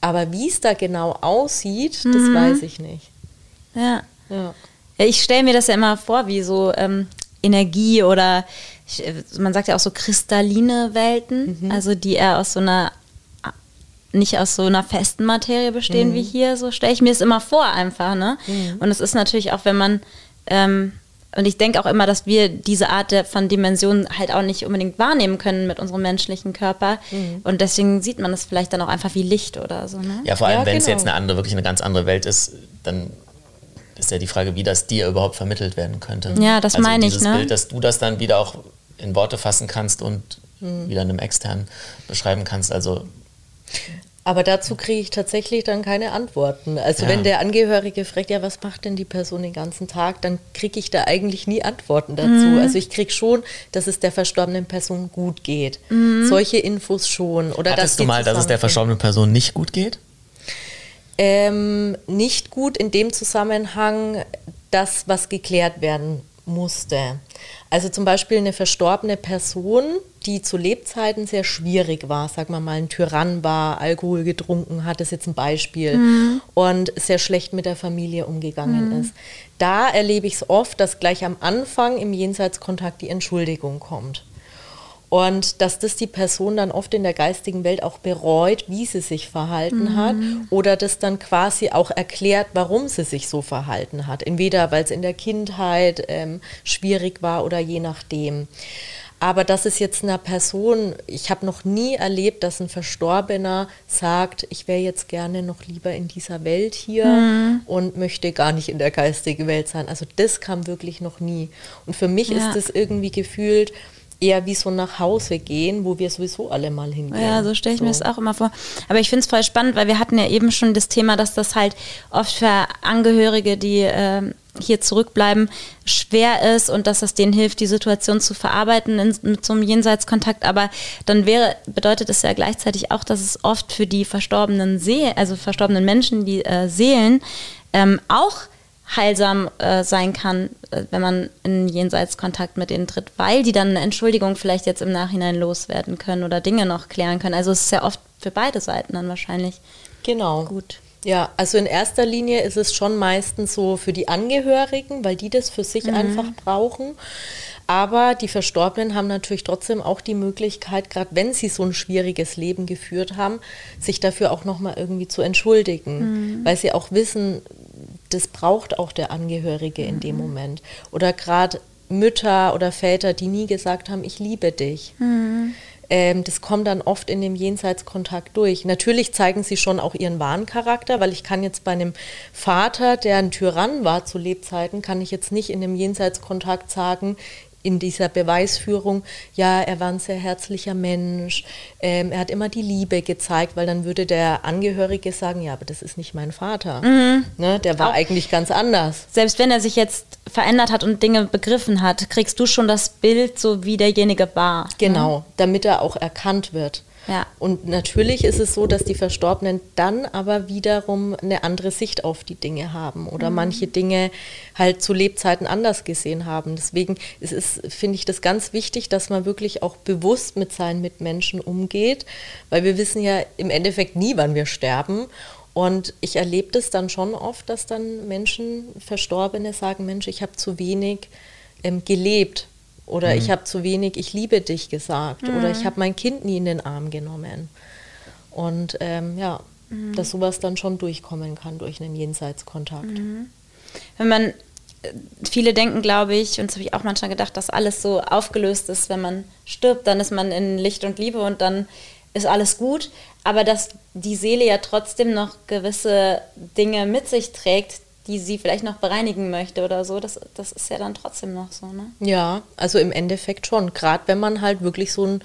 Aber wie es da genau aussieht, das weiß ich nicht. Ja. Ja. Ich stelle mir das ja immer vor, wie so ähm, Energie oder äh, man sagt ja auch so kristalline Welten, also die eher aus so einer nicht aus so einer festen Materie bestehen wie hier, so stelle ich mir es immer vor einfach, ne? Und es ist natürlich auch, wenn man ähm, und ich denke auch immer, dass wir diese Art der, von Dimensionen halt auch nicht unbedingt wahrnehmen können mit unserem menschlichen Körper. Und deswegen sieht man es vielleicht dann auch einfach wie Licht oder so. Ne? Ja, vor allem, Ja, wenn es genau. jetzt eine andere, wirklich eine ganz andere Welt ist, dann ist ja die Frage, wie das dir überhaupt vermittelt werden könnte. Ja, das also meine ich, dieses ne? Bild, dass du das dann wieder auch in Worte fassen kannst und Hm. wieder einem externen beschreiben kannst. Also Aber dazu kriege ich tatsächlich dann keine Antworten. Also Ja. wenn der Angehörige fragt, ja, was macht denn die Person den ganzen Tag, dann kriege ich da eigentlich nie Antworten dazu. Also ich kriege schon, dass es der verstorbenen Person gut geht. Solche Infos schon. Oder dass hattest du die mal, dass es der verstorbenen Person nicht gut geht? Ähm, nicht gut in dem Zusammenhang, das, was geklärt werden musste. Also zum Beispiel eine verstorbene Person, die zu Lebzeiten sehr schwierig war, sag mal mal ein Tyrann war, Alkohol getrunken hat, ist jetzt ein Beispiel, und sehr schlecht mit der Familie umgegangen ist. Da erlebe ich es oft, dass gleich am Anfang im Jenseitskontakt die Entschuldigung kommt. Und dass das die Person dann oft in der geistigen Welt auch bereut, wie sie sich verhalten hat oder das dann quasi auch erklärt, warum sie sich so verhalten hat. Entweder weil es in der Kindheit ähm, schwierig war oder je nachdem. Aber das ist jetzt einer Person, ich habe noch nie erlebt, dass ein Verstorbener sagt, ich wäre jetzt gerne noch lieber in dieser Welt hier und möchte gar nicht in der geistigen Welt sein. Also das kam wirklich noch nie. Und für mich Ja. ist das irgendwie gefühlt eher wie so nach Hause gehen, wo wir sowieso alle mal hingehen. Ja, so stelle ich mir das auch immer vor. Aber ich finde es voll spannend, weil wir hatten ja eben schon das Thema, dass das halt oft für Angehörige, die ähm, hier zurückbleiben, schwer ist und dass es denen hilft, die Situation zu verarbeiten in, mit so einem Jenseitskontakt. Aber dann wäre, bedeutet es ja gleichzeitig auch, dass es oft für die verstorbenen Seelen, also verstorbenen Menschen, die äh, Seelen, ähm, auch heilsam äh, sein kann, äh, wenn man in Jenseitskontakt mit denen tritt, weil die dann eine Entschuldigung vielleicht jetzt im Nachhinein loswerden können oder Dinge noch klären können. Also es ist ja oft für beide Seiten dann wahrscheinlich Genau. gut. Ja, also in erster Linie ist es schon meistens so für die Angehörigen, weil die das für sich einfach brauchen. Aber die Verstorbenen haben natürlich trotzdem auch die Möglichkeit, gerade wenn sie so ein schwieriges Leben geführt haben, sich dafür auch nochmal irgendwie zu entschuldigen, weil sie auch wissen, das braucht auch der Angehörige in dem Moment. Oder gerade Mütter oder Väter, die nie gesagt haben, ich liebe dich. Ähm, das kommt dann oft in dem Jenseitskontakt durch. Natürlich zeigen sie schon auch ihren wahren Charakter, weil ich kann jetzt bei einem Vater, der ein Tyrann war zu Lebzeiten, kann ich jetzt nicht in dem Jenseitskontakt sagen, in dieser Beweisführung, ja, er war ein sehr herzlicher Mensch, ähm, er hat immer die Liebe gezeigt, weil dann würde der Angehörige sagen, ja, aber das ist nicht mein Vater. Ne, der war Auch- eigentlich ganz anders. Selbst wenn er sich jetzt verändert hat und Dinge begriffen hat, kriegst du schon das Bild, so wie derjenige war. Genau, damit er auch erkannt wird. Ja. Und natürlich ist es so, dass die Verstorbenen dann aber wiederum eine andere Sicht auf die Dinge haben oder Mhm. manche Dinge halt zu Lebzeiten anders gesehen haben. Deswegen ist es, finde ich das ganz wichtig, dass man wirklich auch bewusst mit seinen Mitmenschen umgeht, weil wir wissen ja im Endeffekt nie, wann wir sterben. Und ich erlebe das dann schon oft, dass dann Menschen, Verstorbene sagen, Mensch, ich habe zu wenig ähm, gelebt oder ich habe zu wenig ich liebe dich gesagt oder ich habe mein Kind nie in den Arm genommen. Und ähm, ja, dass sowas dann schon durchkommen kann durch einen Jenseitskontakt. wenn man, äh, viele denken, glaube ich, und das habe ich auch manchmal gedacht, dass alles so aufgelöst ist, wenn man stirbt, dann ist man in Licht und Liebe und dann ist alles gut. Aber dass die Seele ja trotzdem noch gewisse Dinge mit sich trägt, die sie vielleicht noch bereinigen möchte oder so, das, das ist ja dann trotzdem noch so, ne? Ja, also im Endeffekt schon. Gerade wenn man halt wirklich so ein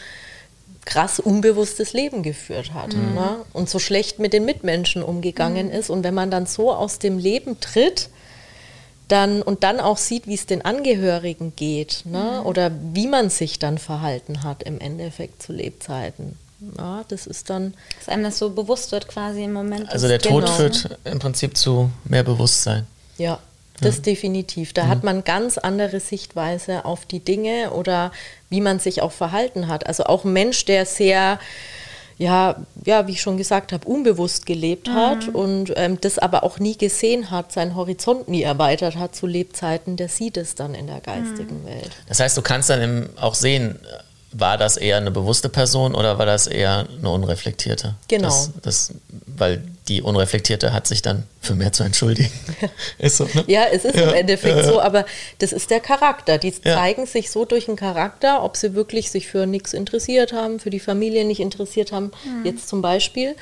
krass unbewusstes Leben geführt hat ne? und so schlecht mit den Mitmenschen umgegangen ist. Und wenn man dann so aus dem Leben tritt, dann und dann auch sieht, wie es den Angehörigen geht ne? oder wie man sich dann verhalten hat im Endeffekt zu Lebzeiten. Ja, das ist dann Dass einem das so bewusst wird quasi im Moment. Also der Tod Genau. führt im Prinzip zu mehr Bewusstsein. Ja, das definitiv. Da hat man ganz andere Sichtweise auf die Dinge oder wie man sich auch verhalten hat. Also auch ein Mensch, der sehr, ja, ja, wie ich schon gesagt habe, unbewusst gelebt hat und ähm, das aber auch nie gesehen hat, seinen Horizont nie erweitert hat zu Lebzeiten, der sieht es dann in der geistigen Welt. Das heißt, du kannst dann auch sehen, war das eher eine bewusste Person oder war das eher eine unreflektierte? Genau. Das, das, weil die unreflektierte hat sich dann für mehr zu entschuldigen. ist so, ne? Ja, es ist im Endeffekt so, aber das ist der Charakter. Die Ja. zeigen sich so durch den Charakter, ob sie wirklich sich für nichts interessiert haben, für die Familie nicht interessiert haben, jetzt zum Beispiel,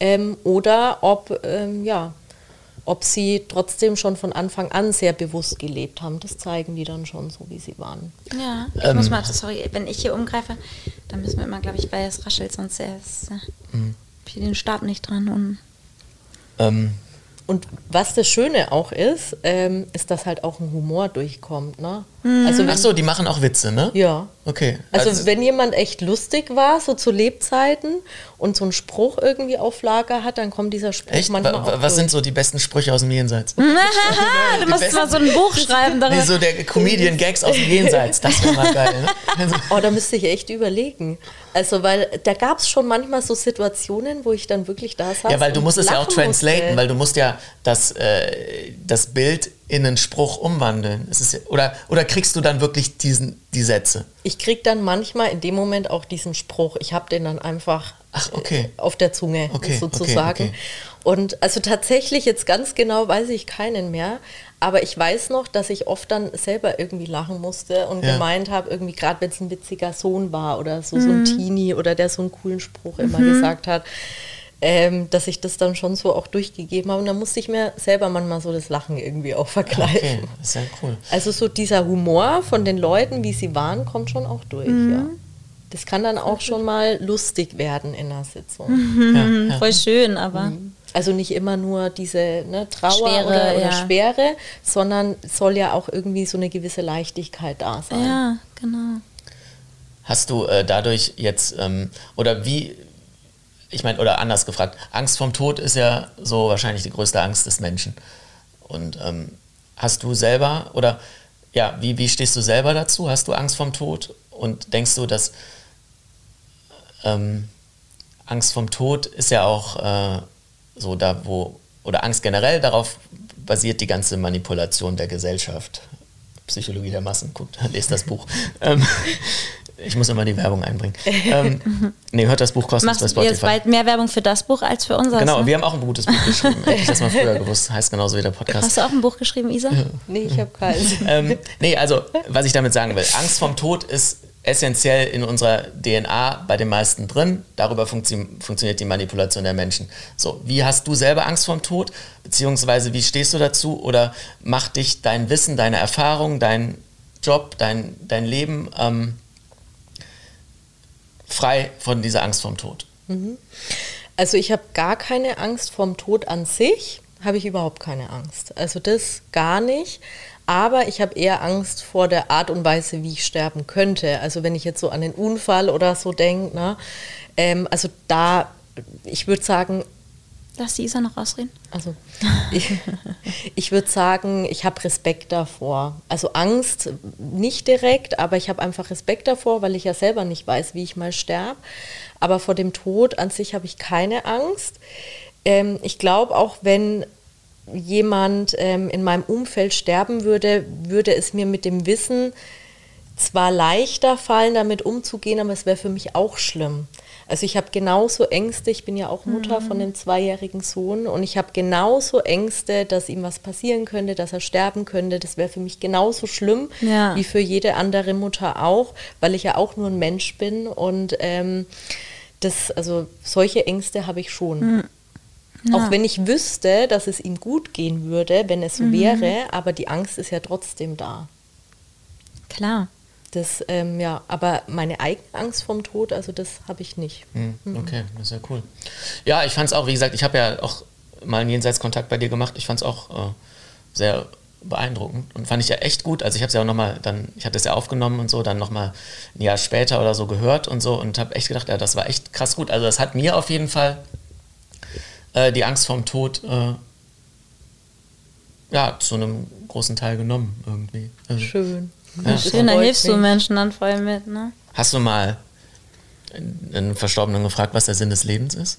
ähm, oder ob, ähm, ja, ob sie trotzdem schon von Anfang an sehr bewusst gelebt haben. Das zeigen die dann schon so, wie sie waren. Ja, ich Ähm. muss mal, sorry, wenn ich hier umgreife, dann müssen wir immer, glaube ich, weil es raschelt, sonst ist äh, Mhm. ich den Stab nicht dran. Und Ähm, Und was das Schöne auch ist, ähm, ist, dass halt auch ein Humor durchkommt. Ne? Mhm. Also ach so, die machen auch Witze, ne? Ja. Okay. Also, wenn jemand echt lustig war, so zu Lebzeiten und so einen Spruch irgendwie auf Lager hat, dann kommt dieser Spruch Echt? manchmal Wa- auch wa- Was durch. sind so die besten Sprüche aus dem Jenseits? du musst mal so ein Buch schreiben Nee, darüber. so der Comedian-Gags aus dem Jenseits. Das wäre mal geil, ne? Also, Oh, da müsste ich echt überlegen. Also, weil da gab es schon manchmal so Situationen, wo ich dann wirklich da saß. Ja, weil du musst es ja auch translaten, musste. weil du musst ja das, äh, das Bild in einen Spruch umwandeln. Es oder, oder kriegst du dann wirklich diesen, die Sätze? Ich krieg dann manchmal in dem Moment auch diesen Spruch. Ich habe den dann einfach Ach, okay. äh, auf der Zunge Okay, sozusagen. okay. Und also tatsächlich jetzt ganz genau weiß ich keinen mehr. Aber ich weiß noch, dass ich oft dann selber irgendwie lachen musste und Ja. gemeint habe, irgendwie gerade wenn es ein witziger Sohn war oder so, so ein Teenie oder der so einen coolen Spruch immer gesagt hat, ähm, dass ich das dann schon so auch durchgegeben habe. Und dann musste ich mir selber manchmal so das Lachen irgendwie auch verkneifen. Okay, ja cool. Also so dieser Humor von den Leuten, wie sie waren, kommt schon auch durch, ja. Das kann dann auch schon mal lustig werden in einer Sitzung. Ja, ja. Voll schön, aber Also nicht immer nur diese ne, Trauer Schwere, oder, oder ja. Schwere, sondern soll ja auch irgendwie so eine gewisse Leichtigkeit da sein. ja, genau. Hast du äh, dadurch jetzt, ähm, oder wie, ich meine, oder anders gefragt, Angst vom Tod ist ja so wahrscheinlich die größte Angst des Menschen. Und ähm, hast du selber, oder ja, wie, wie stehst du selber dazu? Hast du Angst vom Tod? Und denkst du, dass ähm, Angst vom Tod ist ja auch äh, so da, wo, oder Angst generell, darauf basiert die ganze Manipulation der Gesellschaft. Psychologie der Massen, guckt, lest das Buch. Ich muss immer die Werbung einbringen. Ähm, nee, hört das Buch kostenlos Machst bei du jetzt Spotify. bald mehr Werbung für das Buch als für unseres? Genau, ne? wir haben auch ein gutes Buch geschrieben. Hätte ich das mal früher gewusst. Heißt genauso wie der Podcast. Hast du auch ein Buch geschrieben, Isa? Nee, ich habe keins. ähm, nee, also, was ich damit sagen will, Angst vom Tod ist essentiell in unserer DNA bei den meisten drin. Darüber funktio funktioniert die Manipulation der Menschen. So, wie hast du selber Angst vom Tod? Beziehungsweise, wie stehst du dazu? Oder macht dich dein Wissen, deine Erfahrung, dein Job, dein, dein Leben ähm, frei von dieser Angst vom Tod? Also ich habe gar keine Angst vom Tod an sich, habe ich überhaupt keine Angst. Also das gar nicht. Aber ich habe eher Angst vor der Art und Weise, wie ich sterben könnte. Also wenn ich jetzt so an den Unfall oder so denke, ne? Ähm, also da, ich würde sagen, Lass die Isa noch ausreden. also ich, ich würde sagen, ich habe Respekt davor. Also Angst nicht direkt, aber ich habe einfach Respekt davor, weil ich ja selber nicht weiß, wie ich mal sterbe. Aber vor dem Tod an sich habe ich keine Angst. Ähm, ich glaube auch, wenn jemand ähm, in meinem Umfeld sterben würde, würde es mir mit dem Wissen zwar leichter fallen, damit umzugehen, aber es wäre für mich auch schlimm. Also ich habe genauso Ängste, ich bin ja auch Mutter von einem zweijährigen Sohn und ich habe genauso Ängste, dass ihm was passieren könnte, dass er sterben könnte. Das wäre für mich genauso schlimm Ja. wie für jede andere Mutter auch, weil ich ja auch nur ein Mensch bin und ähm, das, also solche Ängste habe ich schon. Auch wenn ich wüsste, dass es ihm gut gehen würde, wenn es so wäre, aber die Angst ist ja trotzdem da. Klar. Das, ähm, ja, aber meine eigene Angst vom Tod, also das habe ich nicht. Hm, Okay, das ist ja cool. Ja, ich fand es auch, wie gesagt, ich habe ja auch mal einen Jenseitskontakt bei dir gemacht. Ich fand es auch äh, sehr beeindruckend und fand ich ja echt gut. Also ich habe es ja auch nochmal dann, ich hatte es ja aufgenommen und so, dann nochmal ein Jahr später oder so gehört und so und habe echt gedacht, ja, das war echt krass gut. Also das hat mir auf jeden Fall äh, die Angst vorm Tod äh, ja, zu einem großen Teil genommen irgendwie. Also, Schön. Ja. Das Schön, da hilfst du. Menschen dann voll mit, ne? Hast du mal einen Verstorbenen gefragt, was der Sinn des Lebens ist?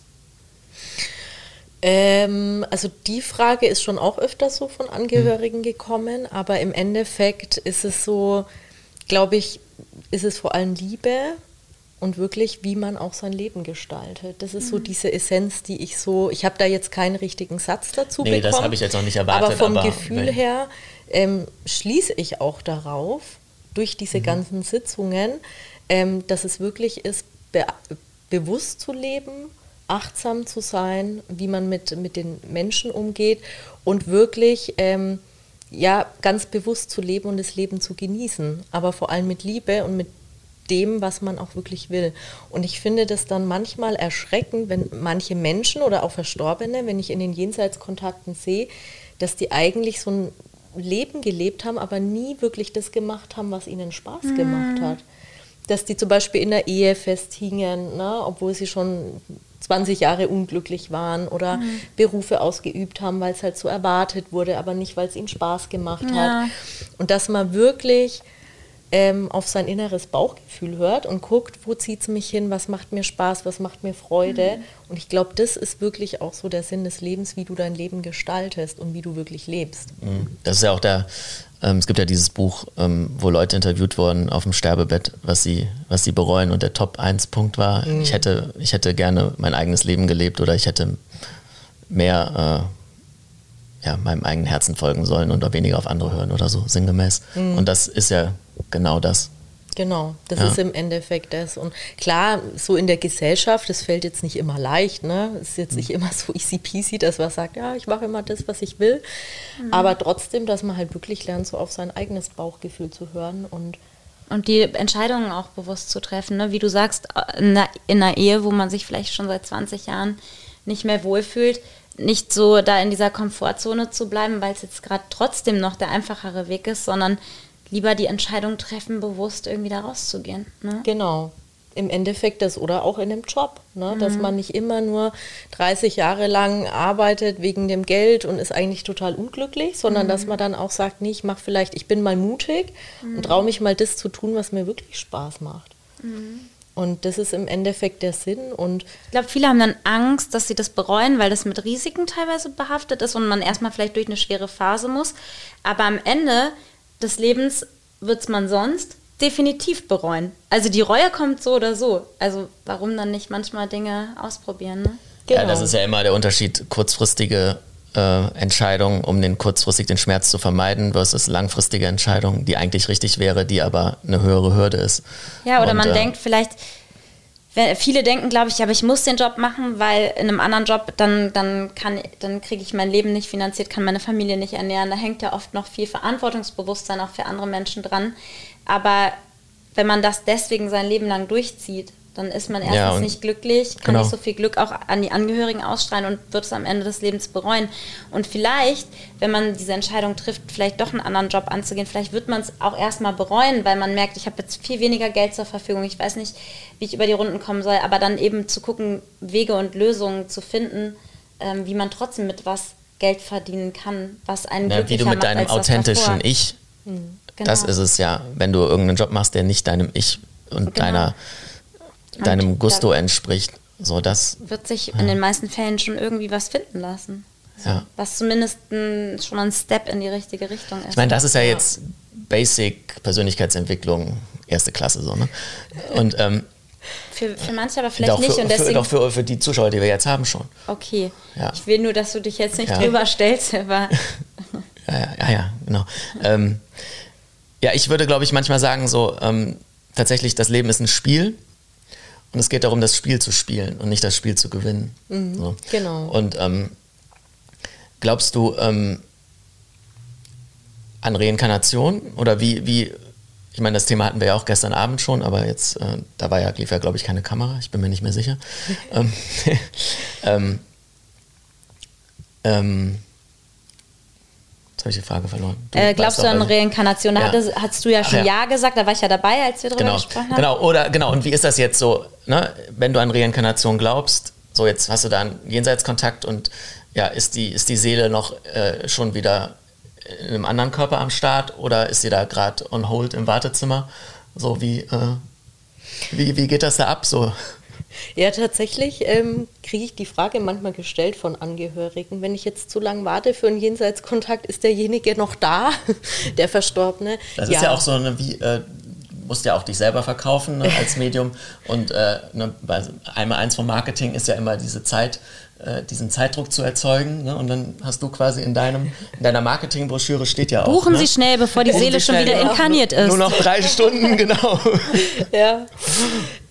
Ähm, also die Frage ist schon auch öfter so von Angehörigen gekommen, aber im Endeffekt ist es so, glaube ich, ist es vor allem Liebe und wirklich, wie man auch sein Leben gestaltet. Das ist so diese Essenz, die ich so, ich habe da jetzt keinen richtigen Satz dazu Nee, das bekommen. habe ich jetzt auch nicht erwartet, Aber vom aber Gefühl wenn- her ähm, schließe ich auch darauf, durch diese ganzen Sitzungen, ähm, dass es wirklich ist, be bewusst zu leben, achtsam zu sein, wie man mit, mit den Menschen umgeht und wirklich ähm, ja, ganz bewusst zu leben und das Leben zu genießen, aber vor allem mit Liebe und mit dem, was man auch wirklich will. Und ich finde das dann manchmal erschreckend, wenn manche Menschen oder auch Verstorbene, wenn ich in den Jenseitskontakten sehe, dass die eigentlich so ein Leben gelebt haben, aber nie wirklich das gemacht haben, was ihnen Spaß gemacht hat. Dass die zum Beispiel in der Ehe festhingen, ne, obwohl sie schon 20 Jahre unglücklich waren oder Berufe ausgeübt haben, weil es halt so erwartet wurde, aber nicht, weil es ihnen Spaß gemacht Ja. hat. Und dass man wirklich ähm, auf sein inneres Bauchgefühl hört und guckt, wo zieht es mich hin, was macht mir Spaß, was macht mir Freude. Und ich glaube, das ist wirklich auch so der Sinn des Lebens, wie du dein Leben gestaltest und wie du wirklich lebst. Mhm. Das ist ja auch der, ähm, es gibt ja dieses Buch, ähm, wo Leute interviewt wurden auf dem Sterbebett, was sie, was sie bereuen und der Top 1 Punkt war, ich hätte, ich hätte gerne mein eigenes Leben gelebt oder ich hätte mehr äh, ja, meinem eigenen Herzen folgen sollen und weniger auf andere hören oder so, sinngemäß. Und das ist ja genau das. Genau, das Ja. ist im Endeffekt das. Und klar, so in der Gesellschaft, das fällt jetzt nicht immer leicht, ne? Es ist jetzt nicht immer so easy peasy, dass man sagt, ja, ich mache immer das, was ich will. Aber trotzdem, dass man halt wirklich lernt, so auf sein eigenes Bauchgefühl zu hören und Und die Entscheidungen auch bewusst zu treffen. Ne? Wie du sagst, in einer, in einer Ehe, wo man sich vielleicht schon seit 20 Jahren nicht mehr wohlfühlt, nicht so da in dieser Komfortzone zu bleiben, weil es jetzt gerade trotzdem noch der einfachere Weg ist, sondern lieber die Entscheidung treffen, bewusst irgendwie da rauszugehen. Ne? Genau. Im Endeffekt das oder auch in dem Job, ne? dass man nicht immer nur 30 Jahre lang arbeitet wegen dem Geld und ist eigentlich total unglücklich, sondern dass man dann auch sagt, nee, ich mache vielleicht, ich bin mal mutig und traue mich mal das zu tun, was mir wirklich Spaß macht. Und das ist im Endeffekt der Sinn und Ich glaube, viele haben dann Angst, dass sie das bereuen, weil das mit Risiken teilweise behaftet ist und man erstmal vielleicht durch eine schwere Phase muss. Aber am Ende des Lebens wird es man sonst definitiv bereuen. Also die Reue kommt so oder so. Also warum dann nicht manchmal Dinge ausprobieren? Ne? Ja, Genau. das ist ja immer der Unterschied, kurzfristige äh, Entscheidungen, um den kurzfristig den Schmerz zu vermeiden, versus langfristige Entscheidungen, die eigentlich richtig wäre, die aber eine höhere Hürde ist. Ja, oder Und, man äh, denkt vielleicht, viele denken, glaube ich, aber ich muss den Job machen, weil in einem anderen Job dann, dann, kann, dann kriege ich mein Leben nicht finanziert, kann meine Familie nicht ernähren. Da hängt ja oft noch viel Verantwortungsbewusstsein auch für andere Menschen dran. Aber wenn man das deswegen sein Leben lang durchzieht, Dann ist man erstens Ja, nicht glücklich, kann genau. nicht so viel Glück auch an die Angehörigen ausstrahlen und wird es am Ende des Lebens bereuen. Und vielleicht, wenn man diese Entscheidung trifft, vielleicht doch einen anderen Job anzugehen, vielleicht wird man es auch erstmal bereuen, weil man merkt, ich habe jetzt viel weniger Geld zur Verfügung, ich weiß nicht, wie ich über die Runden kommen soll, aber dann eben zu gucken, Wege und Lösungen zu finden, ähm, wie man trotzdem mit was Geld verdienen kann, was einen Ja, wie glücklicher du mit macht deinem authentischen. Ich, Genau. das ist es ja, wenn du irgendeinen Job machst, der nicht deinem Ich und Genau. deiner, deinem Und Gusto entspricht. So, das, wird sich in den meisten Fällen schon irgendwie was finden lassen. ja. Was zumindest ein, schon ein Step in die richtige Richtung ist. Ich meine, das ist ja jetzt Basic Persönlichkeitsentwicklung, erste Klasse so, ne? Und ähm, für, für manche aber vielleicht doch, nicht. für, Und für, deswegen, doch für, für die Zuschauer, die wir jetzt haben, schon. okay. Ja. Ich will nur, dass du dich jetzt nicht Ja. drüber stellst, aber Ja, ja, ja, ja genau. Ähm, ja, ich würde, glaube ich, manchmal sagen, so, ähm, tatsächlich, das Leben ist ein Spiel und es geht darum, das Spiel zu spielen und nicht das Spiel zu gewinnen. so. genau. Und ähm, glaubst du ähm, an Reinkarnation oder wie, wie, ich meine, das Thema hatten wir ja auch gestern Abend schon, aber jetzt, äh, da war ja, lief ja, glaube ich, keine Kamera, ich bin mir nicht mehr sicher. ähm, ähm, ähm, habe ich die Frage verloren. äh, glaubst du an also- Reinkarnation? Da Ja. hattest, hast du ja Ach schon ja. ja. gesagt, da war ich ja dabei, als wir darüber Genau, gesprochen haben. genau, oder genau, und wie ist das jetzt so, ne? wenn du an Reinkarnation glaubst, so jetzt hast du da einen Jenseitskontakt und ja, ist die, ist die Seele noch äh, schon wieder in einem anderen Körper am Start oder ist sie da gerade on hold im Wartezimmer? So wie, äh, wie, wie geht das da ab? So? Ja, tatsächlich ähm, kriege ich die Frage manchmal gestellt von Angehörigen. Wenn ich jetzt zu lange warte für einen Jenseitskontakt, ist derjenige noch da, der Verstorbene? Das ist ja auch so eine, wie, äh, du musst ja auch dich selber verkaufen ne, als Medium. Und äh, ne, bei einmal eins vom Marketing ist ja immer diese Zeit, diesen Zeitdruck zu erzeugen. Ne? Und dann hast du quasi in deinem, in deiner Marketingbroschüre steht ja auch. Buchen ne? Sie schnell, bevor die Seele schon wieder inkarniert ist. Nur noch drei Stunden, genau. Ja.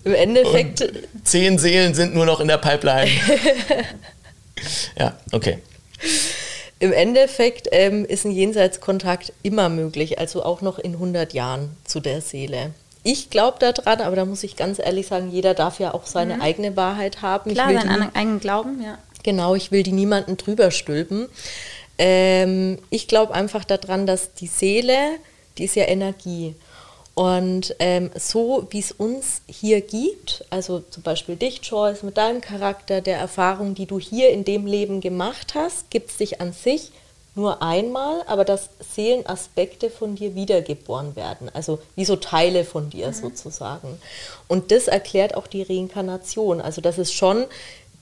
Im Endeffekt, Zehn Seelen sind nur noch in der Pipeline. ja, okay. im Endeffekt ähm, ist ein Jenseitskontakt immer möglich, also auch noch in 100 Jahren zu der Seele. Ich glaube daran, aber da muss ich ganz ehrlich sagen, jeder darf ja auch seine eigene Wahrheit haben. Klar, ich will seinen eigenen Glauben, ja. Genau, ich will die niemanden drüber stülpen. Ähm, ich glaube einfach daran, dass die Seele, die ist ja Energie. Und ähm, so wie es uns hier gibt, also zum Beispiel dich, Joyce, mit deinem Charakter, der Erfahrung, die du hier in dem Leben gemacht hast, gibt es dich an sich nur einmal, aber dass Seelenaspekte von dir wiedergeboren werden, also wie so Teile von dir sozusagen. Und das erklärt auch die Reinkarnation, also dass es schon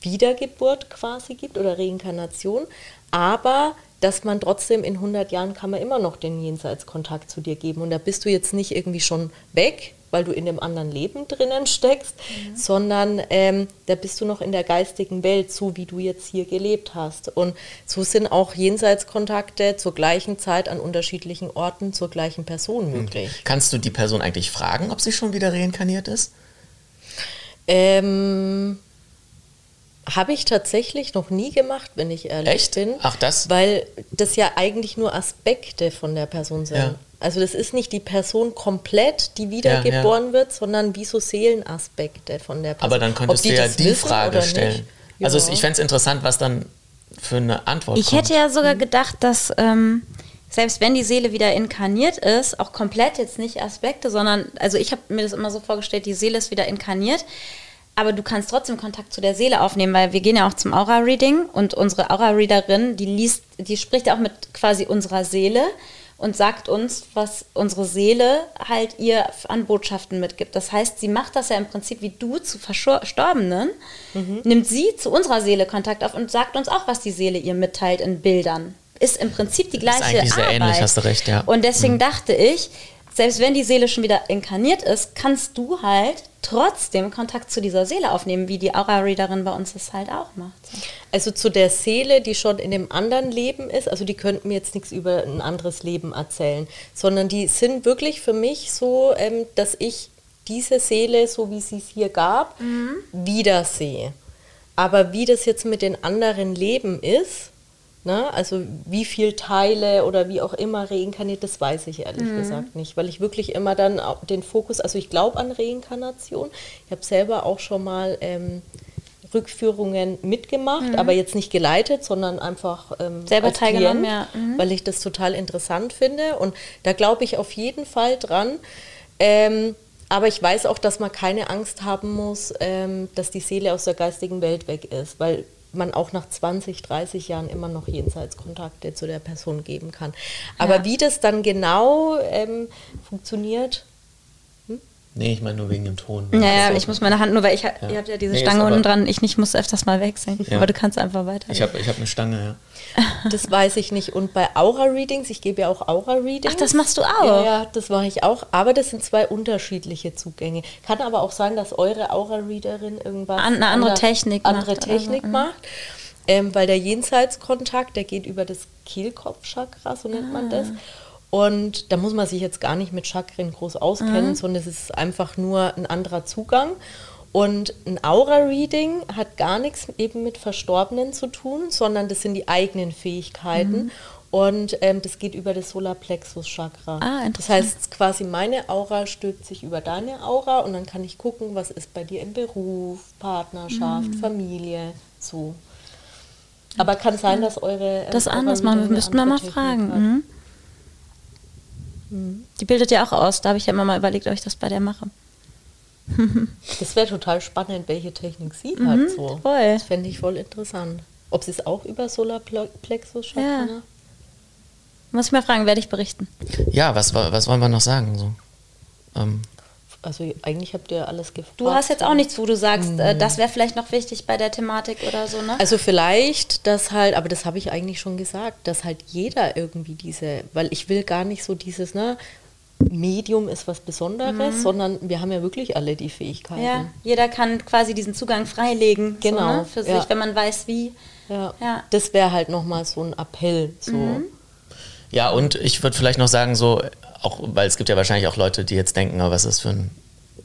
Wiedergeburt quasi gibt oder Reinkarnation, aber dass man trotzdem in 100 Jahren kann man immer noch den Jenseitskontakt zu dir geben und da bist du jetzt nicht irgendwie schon weg, weil du in dem anderen Leben drinnen steckst, sondern ähm, da bist du noch in der geistigen Welt, so wie du jetzt hier gelebt hast. Und so sind auch Jenseitskontakte zur gleichen Zeit an unterschiedlichen Orten zur gleichen Person möglich. Kannst du die Person eigentlich fragen, ob sie schon wieder reinkarniert ist? Ähm, habe ich tatsächlich noch nie gemacht, wenn ich ehrlich Echt? bin. Ach, das? Weil das ja eigentlich nur Aspekte von der Person sind. Ja. Also das ist nicht die Person komplett, die wiedergeboren wird, sondern wie so Seelenaspekte von der Person. Aber dann Ob könntest du ja die Frage stellen. Ja. Also ich fände es interessant, was dann für eine Antwort Ich kommt. hätte ja sogar gedacht, dass ähm, selbst wenn die Seele wieder inkarniert ist, auch komplett jetzt nicht Aspekte, sondern, also ich habe mir das immer so vorgestellt, die Seele ist wieder inkarniert, aber du kannst trotzdem Kontakt zu der Seele aufnehmen, weil wir gehen ja auch zum Aura-Reading und unsere Aura-Readerin, die liest, die spricht ja auch mit quasi unserer Seele und sagt uns, was unsere Seele halt ihr an Botschaften mitgibt. Das heißt, sie macht das ja im Prinzip wie du zu Verstorbenen, nimmt sie zu unserer Seele Kontakt auf und sagt uns auch, was die Seele ihr mitteilt in Bildern. Ist im Prinzip die gleiche eigentlich sehr Arbeit. ähnlich, hast du recht, ja. Und Mhm. deswegen dachte ich, selbst wenn die Seele schon wieder inkarniert ist, kannst du halt trotzdem Kontakt zu dieser Seele aufnehmen, wie die Aura-Readerin bei uns das halt auch macht. So. Also zu der Seele, die schon in dem anderen Leben ist, also die könnten mir jetzt nichts über ein anderes Leben erzählen, sondern die sind wirklich für mich so, ähm, dass ich diese Seele, so wie sie es hier gab, wiedersehe. Aber wie das jetzt mit den anderen Leben ist, Ne? Also wie viel Teile oder wie auch immer reinkarniert, das weiß ich ehrlich Mhm. gesagt nicht, weil ich wirklich immer dann den Fokus, also ich glaube an Reinkarnation. Ich habe selber auch schon mal ähm, Rückführungen mitgemacht, aber jetzt nicht geleitet, sondern einfach ähm, Mhm. Selber teilgenommen, ja. Mhm. weil ich das total interessant finde und da glaube ich auf jeden Fall dran. Ähm, aber ich weiß auch, dass man keine Angst haben muss, ähm, dass die Seele aus der geistigen Welt weg ist, weil man auch nach 20, 30 Jahren immer noch Jenseitskontakte zu der Person geben kann. Aber Ja. wie das dann genau ähm, funktioniert, Nee, ich meine nur wegen dem Ton. Naja, So. ich muss meine Hand nur, weil ich, ha- ihr habt ja diese Nee, Stange unten dran, ich nicht, muss öfters mal wechseln. Ja. Aber du kannst einfach weiter. Ich habe ich hab eine Stange, ja. das weiß ich nicht. Und bei Aura-Readings, ich gebe ja auch Aura-Readings. Ach, das machst du auch? Ja, ja, das mache ich auch. Aber das sind zwei unterschiedliche Zugänge. Kann aber auch sein, dass eure Aura-Readerin irgendwas. An- eine andere ander- Technik andere macht Technik mhm. macht. Ähm, weil der Jenseitskontakt, der geht über das Kehlkopfchakra, so nennt man Ah. das. Und da muss man sich jetzt gar nicht mit Chakren groß auskennen, Mhm. sondern es ist einfach nur ein anderer Zugang. Und ein Aura-Reading hat gar nichts eben mit Verstorbenen zu tun, sondern das sind die eigenen Fähigkeiten. Mhm. Und ähm, das geht über das Solarplexus-Chakra. Ah, das heißt, quasi meine Aura stülpt sich über deine Aura und dann kann ich gucken, was ist bei dir im Beruf, Partnerschaft, Mhm. Familie, so. Aber kann sein, dass eure. ähm, das anders machen, müssten wir mal fragen. Mhm. Die bildet ja auch aus, da habe ich ja immer mal überlegt, ob ich das bei der mache. Das wäre total spannend, welche Technik sie hat. So. Mhm, voll. Das fände ich voll interessant. Ob sie es auch über Solarplexus schafft? Ja. ne? Muss ich mal fragen, werde ich berichten. Ja, was, wa- was wollen wir noch sagen? So? Ähm, Also eigentlich habt ihr alles gefragt. Du hast jetzt auch nichts, wo du sagst, äh, das wäre vielleicht noch wichtig bei der Thematik oder so, ne? Also vielleicht, dass halt, aber das habe ich eigentlich schon gesagt, dass halt jeder irgendwie diese, weil ich will gar nicht so dieses, ne, Medium ist was Besonderes, sondern wir haben ja wirklich alle die Fähigkeiten. Mhm. ja, jeder kann quasi diesen Zugang freilegen. Genau, So, ne? Für ja. sich, wenn man weiß, wie. Ja. Ja. Das wäre halt nochmal so ein Appell. So. Mhm. Ja, und ich würde vielleicht noch sagen, so, auch, weil es gibt ja wahrscheinlich auch Leute, die jetzt denken, oh, was ist das für ein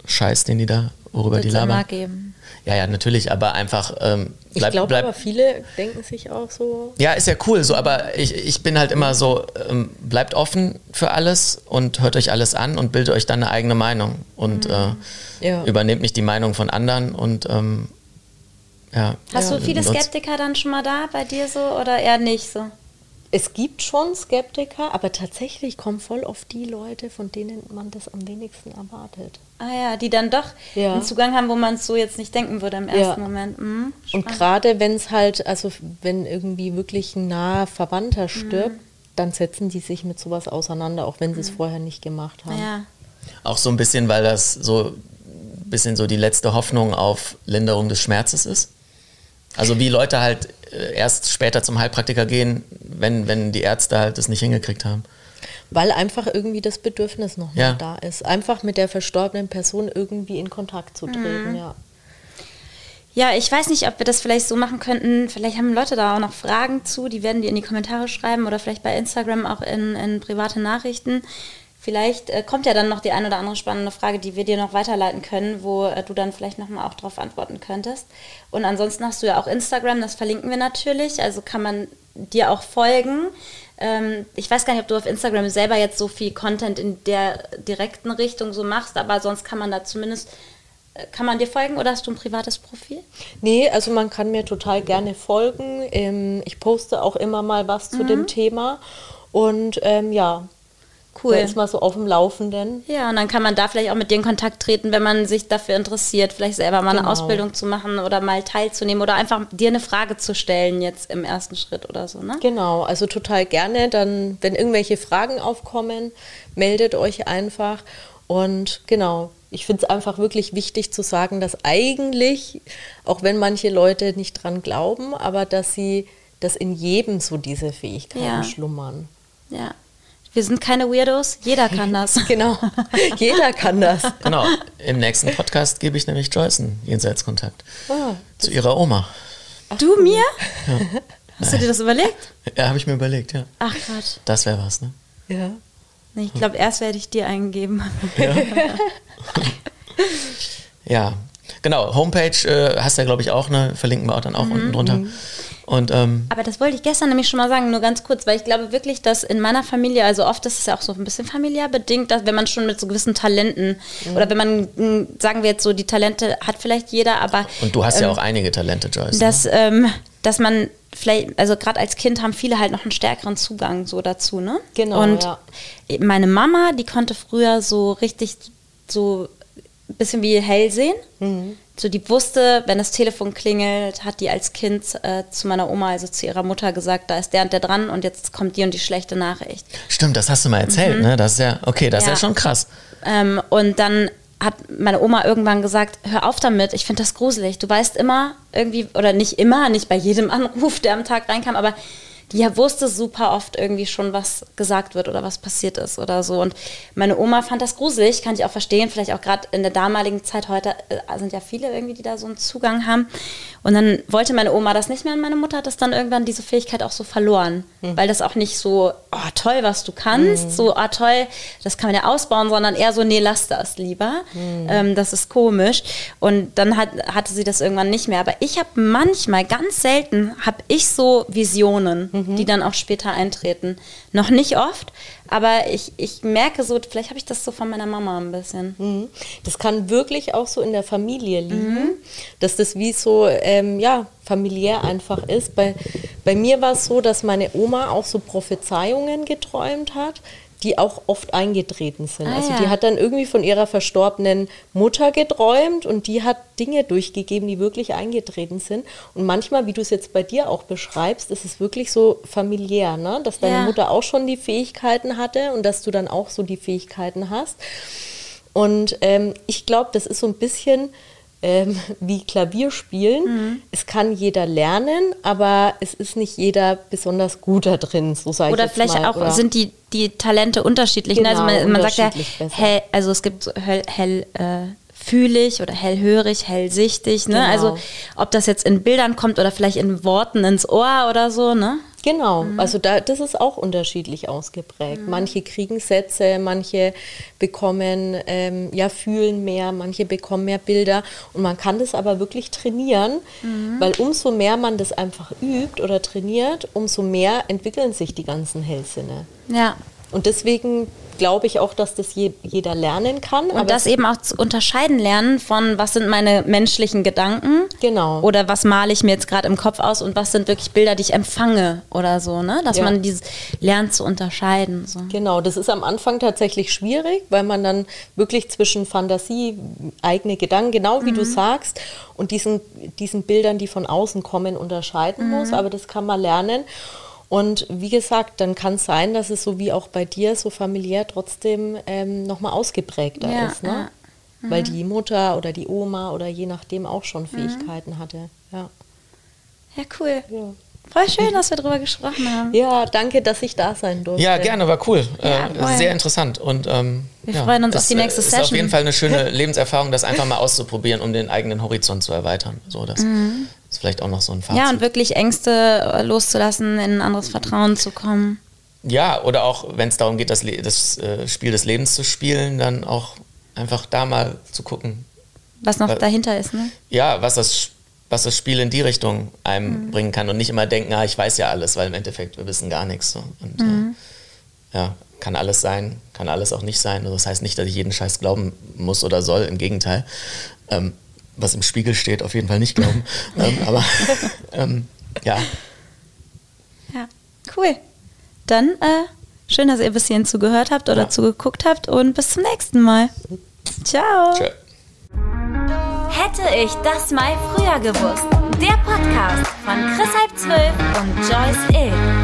Scheiß, den die da, worüber die Wird's immer labern. geben. Ja, ja, natürlich, aber einfach ähm, Ich bleib, glaube bleib, aber viele denken sich auch so, Ja, ist ja cool, so, aber ich, ich bin halt immer so, ähm, bleibt offen für alles und hört euch alles an und bildet euch dann eine eigene Meinung und äh, Ja. übernehmt nicht die Meinung von anderen und ähm, ja. Hast ja, du viele Skeptiker dann schon mal da bei dir so oder eher nicht so? Es gibt schon Skeptiker, aber tatsächlich kommen voll oft die Leute, von denen man das am wenigsten erwartet. Ah ja, die dann doch Ja. einen Zugang haben, wo man es so jetzt nicht denken würde im ersten Ja. Moment. Mhm. Und gerade wenn es halt, also wenn irgendwie wirklich ein naher Verwandter stirbt, dann setzen die sich mit sowas auseinander, auch wenn sie es vorher nicht gemacht haben. Ja. Auch so ein bisschen, weil das so ein bisschen so die letzte Hoffnung auf Linderung des Schmerzes ist. Also wie Leute halt äh, erst später zum Heilpraktiker gehen, wenn, wenn die Ärzte halt das nicht hingekriegt haben. Weil einfach irgendwie das Bedürfnis noch Ja. mal da ist. Einfach mit der verstorbenen Person irgendwie in Kontakt zu treten, ja. Ja, ich weiß nicht, ob wir das vielleicht so machen könnten. Vielleicht haben Leute da auch noch Fragen zu. Die werden die in die Kommentare schreiben oder vielleicht bei Instagram auch in, in private Nachrichten. Vielleicht äh, kommt ja dann noch die ein oder andere spannende Frage, die wir dir noch weiterleiten können, wo äh, du dann vielleicht nochmal auch darauf antworten könntest. Und ansonsten hast du ja auch Instagram, das verlinken wir natürlich. Also kann man dir auch folgen. Ähm, ich weiß gar nicht, ob du auf Instagram selber jetzt so viel Content in der direkten Richtung so machst, aber sonst kann man da zumindest, äh, kann man dir folgen oder hast du ein privates Profil? Nee, also man kann mir total gerne folgen. Ähm, ich poste auch immer mal was zu dem Thema. Und ähm, ja, Cool. da ist mal so auf dem Laufenden. Ja, und dann kann man da vielleicht auch mit dir in Kontakt treten, wenn man sich dafür interessiert, vielleicht selber mal eine Genau. Ausbildung zu machen oder mal teilzunehmen oder einfach dir eine Frage zu stellen jetzt im ersten Schritt oder so, ne? Genau, also total gerne. Dann, wenn irgendwelche Fragen aufkommen, meldet euch einfach. Und genau, ich finde es einfach wirklich wichtig zu sagen, dass eigentlich, auch wenn manche Leute nicht dran glauben, aber dass sie, dass in jedem so diese Fähigkeiten Ja. schlummern. Ja. Wir sind keine Weirdos, jeder kann das. Genau, jeder kann das. Genau, im nächsten Podcast gebe ich nämlich Joyce einen Jenseitskontakt Ah, zu ihrer Oma. Du mir? Hast du dir das überlegt? Ja, habe ich mir überlegt, ja. Ach Gott. Das wäre was, ne? ja. Nee, Ich glaube, erst werde ich dir eingeben. Ja, genau. Homepage äh, hast du ja, glaube ich, auch, ne? Verlinken wir auch dann auch unten drunter. Und ähm, Aber das wollte ich gestern nämlich schon mal sagen, nur ganz kurz, weil ich glaube wirklich, dass in meiner Familie, also oft ist es ja auch so ein bisschen familiär bedingt, dass wenn man schon mit so gewissen Talenten oder wenn man, mh, sagen wir jetzt so, die Talente hat vielleicht jeder, aber und du hast ja ähm, auch einige Talente, Joyce. dass, ähm, dass man vielleicht, also gerade als Kind haben viele halt noch einen stärkeren Zugang so dazu, ne? Genau, Und ja. meine Mama, die konnte früher so richtig so ein bisschen wie hell sehen. Mhm. So, die wusste, wenn das Telefon klingelt, hat die als Kind äh, zu meiner Oma, also zu ihrer Mutter gesagt, da ist der und der dran und jetzt kommt die und die schlechte Nachricht. Stimmt, das hast du mal erzählt, ne? Das ist ja, okay, das ist Ja. ja schon krass. Ähm, und dann hat meine Oma irgendwann gesagt, hör auf damit, ich finde das gruselig. Du weißt immer irgendwie, oder nicht immer, nicht bei jedem Anruf, der am Tag reinkam, aber die ja wusste super oft irgendwie schon, was gesagt wird oder was passiert ist oder so. Und meine Oma fand das gruselig, kann ich auch verstehen. Vielleicht auch gerade in der damaligen Zeit, heute äh, sind ja viele irgendwie, die da so einen Zugang haben. Und dann wollte meine Oma das nicht mehr und meine Mutter hat das dann irgendwann diese Fähigkeit auch so verloren. Weil das auch nicht so, oh toll, was du kannst, so, ah toll, das kann man ja ausbauen, sondern eher so, nee, lass das lieber. Ähm, das ist komisch. Und dann hat, hatte sie das irgendwann nicht mehr. Aber ich habe manchmal, ganz selten, habe ich so Visionen, die dann auch später eintreten. Noch nicht oft, aber ich, ich merke so, vielleicht habe ich das so von meiner Mama ein bisschen. Mhm. Das kann wirklich auch so in der Familie liegen, dass das wie so, ähm, ja, familiär einfach ist. Bei, bei mir war es so, dass meine Oma auch so Prophezeiungen geträumt hat, die auch oft eingetreten sind. Ah, also ja. die hat dann irgendwie von ihrer verstorbenen Mutter geträumt und die hat Dinge durchgegeben, die wirklich eingetreten sind. Und manchmal, wie du es jetzt bei dir auch beschreibst, ist es wirklich so familiär, ne? dass deine Ja. Mutter auch schon die Fähigkeiten hatte und dass du dann auch so die Fähigkeiten hast. Und ähm, ich glaube, das ist so ein bisschen ähm, wie Klavierspielen. Mhm. Es kann jeder lernen, aber es ist nicht jeder besonders gut da drin, so sage ich Oder vielleicht mal. auch Oder- sind die, die Talente unterschiedlich. ne? also Genau, man, man sagt ja, hell, also es gibt so hell, hell äh, fühlig oder hellhörig, hellsichtig. Ne? Genau. Also ob das jetzt in Bildern kommt oder vielleicht in Worten ins Ohr oder so. Ne? Genau, Mhm. also da, das ist auch unterschiedlich ausgeprägt. Manche kriegen Sätze, manche bekommen, ähm, ja, fühlen mehr, manche bekommen mehr Bilder. Und man kann das aber wirklich trainieren, Mhm. weil umso mehr man das einfach übt oder trainiert, umso mehr entwickeln sich die ganzen Hellsinne. Ja. Und deswegen glaube ich auch, dass das je, jeder lernen kann. Und das eben auch zu unterscheiden lernen von, was sind meine menschlichen Gedanken Genau. oder was male ich mir jetzt gerade im Kopf aus und was sind wirklich Bilder, die ich empfange oder so, ne? Dass Ja. man dieses lernt zu unterscheiden. So. Genau, das ist am Anfang tatsächlich schwierig, weil man dann wirklich zwischen Fantasie, eigene Gedanken, genau wie du sagst, und diesen, diesen Bildern, die von außen kommen, unterscheiden muss. Aber das kann man lernen. Und wie gesagt, dann kann es sein, dass es so wie auch bei dir so familiär trotzdem ähm, nochmal ausgeprägter Ja, ist. Ne? ja. Weil die Mutter oder die Oma oder je nachdem auch schon Fähigkeiten hatte. Ja. Ja, cool. Ja. Voll schön, dass wir drüber gesprochen haben. ja, danke, dass ich da sein durfte. Ja, gerne, war cool. Ja, äh, sehr interessant. Und ähm, Wir ja, freuen uns das, auf die nächste äh, ist Session. auf jeden Fall eine schöne Lebenserfahrung, das einfach mal auszuprobieren, um den eigenen Horizont zu erweitern. So, das ist vielleicht auch noch so ein Fazit. Ja, und wirklich Ängste äh, loszulassen, in ein anderes Vertrauen zu kommen. Ja, oder auch, wenn es darum geht, das, Le das äh, Spiel des Lebens zu spielen, dann auch einfach da mal zu gucken, Was noch Weil- dahinter ist, ne? ja, was das, was das Spiel in die Richtung einem Mhm. bringen kann und nicht immer denken, ah, ich weiß ja alles, weil im Endeffekt wir wissen gar nichts. So. Und Mhm. äh, ja, kann alles sein, kann alles auch nicht sein. Also das heißt nicht, dass ich jeden Scheiß glauben muss oder soll, im Gegenteil. Ähm, was im Spiegel steht, auf jeden Fall nicht glauben. ähm, aber ähm, ja, Ja, cool. Dann äh, schön, dass ihr bis hierhin zugehört habt oder Ja. zugeguckt habt und bis zum nächsten Mal. Ciao. tschö. Hätte ich das mal früher gewusst. Der Podcast von Chris Halb 12 und Joyce Ill.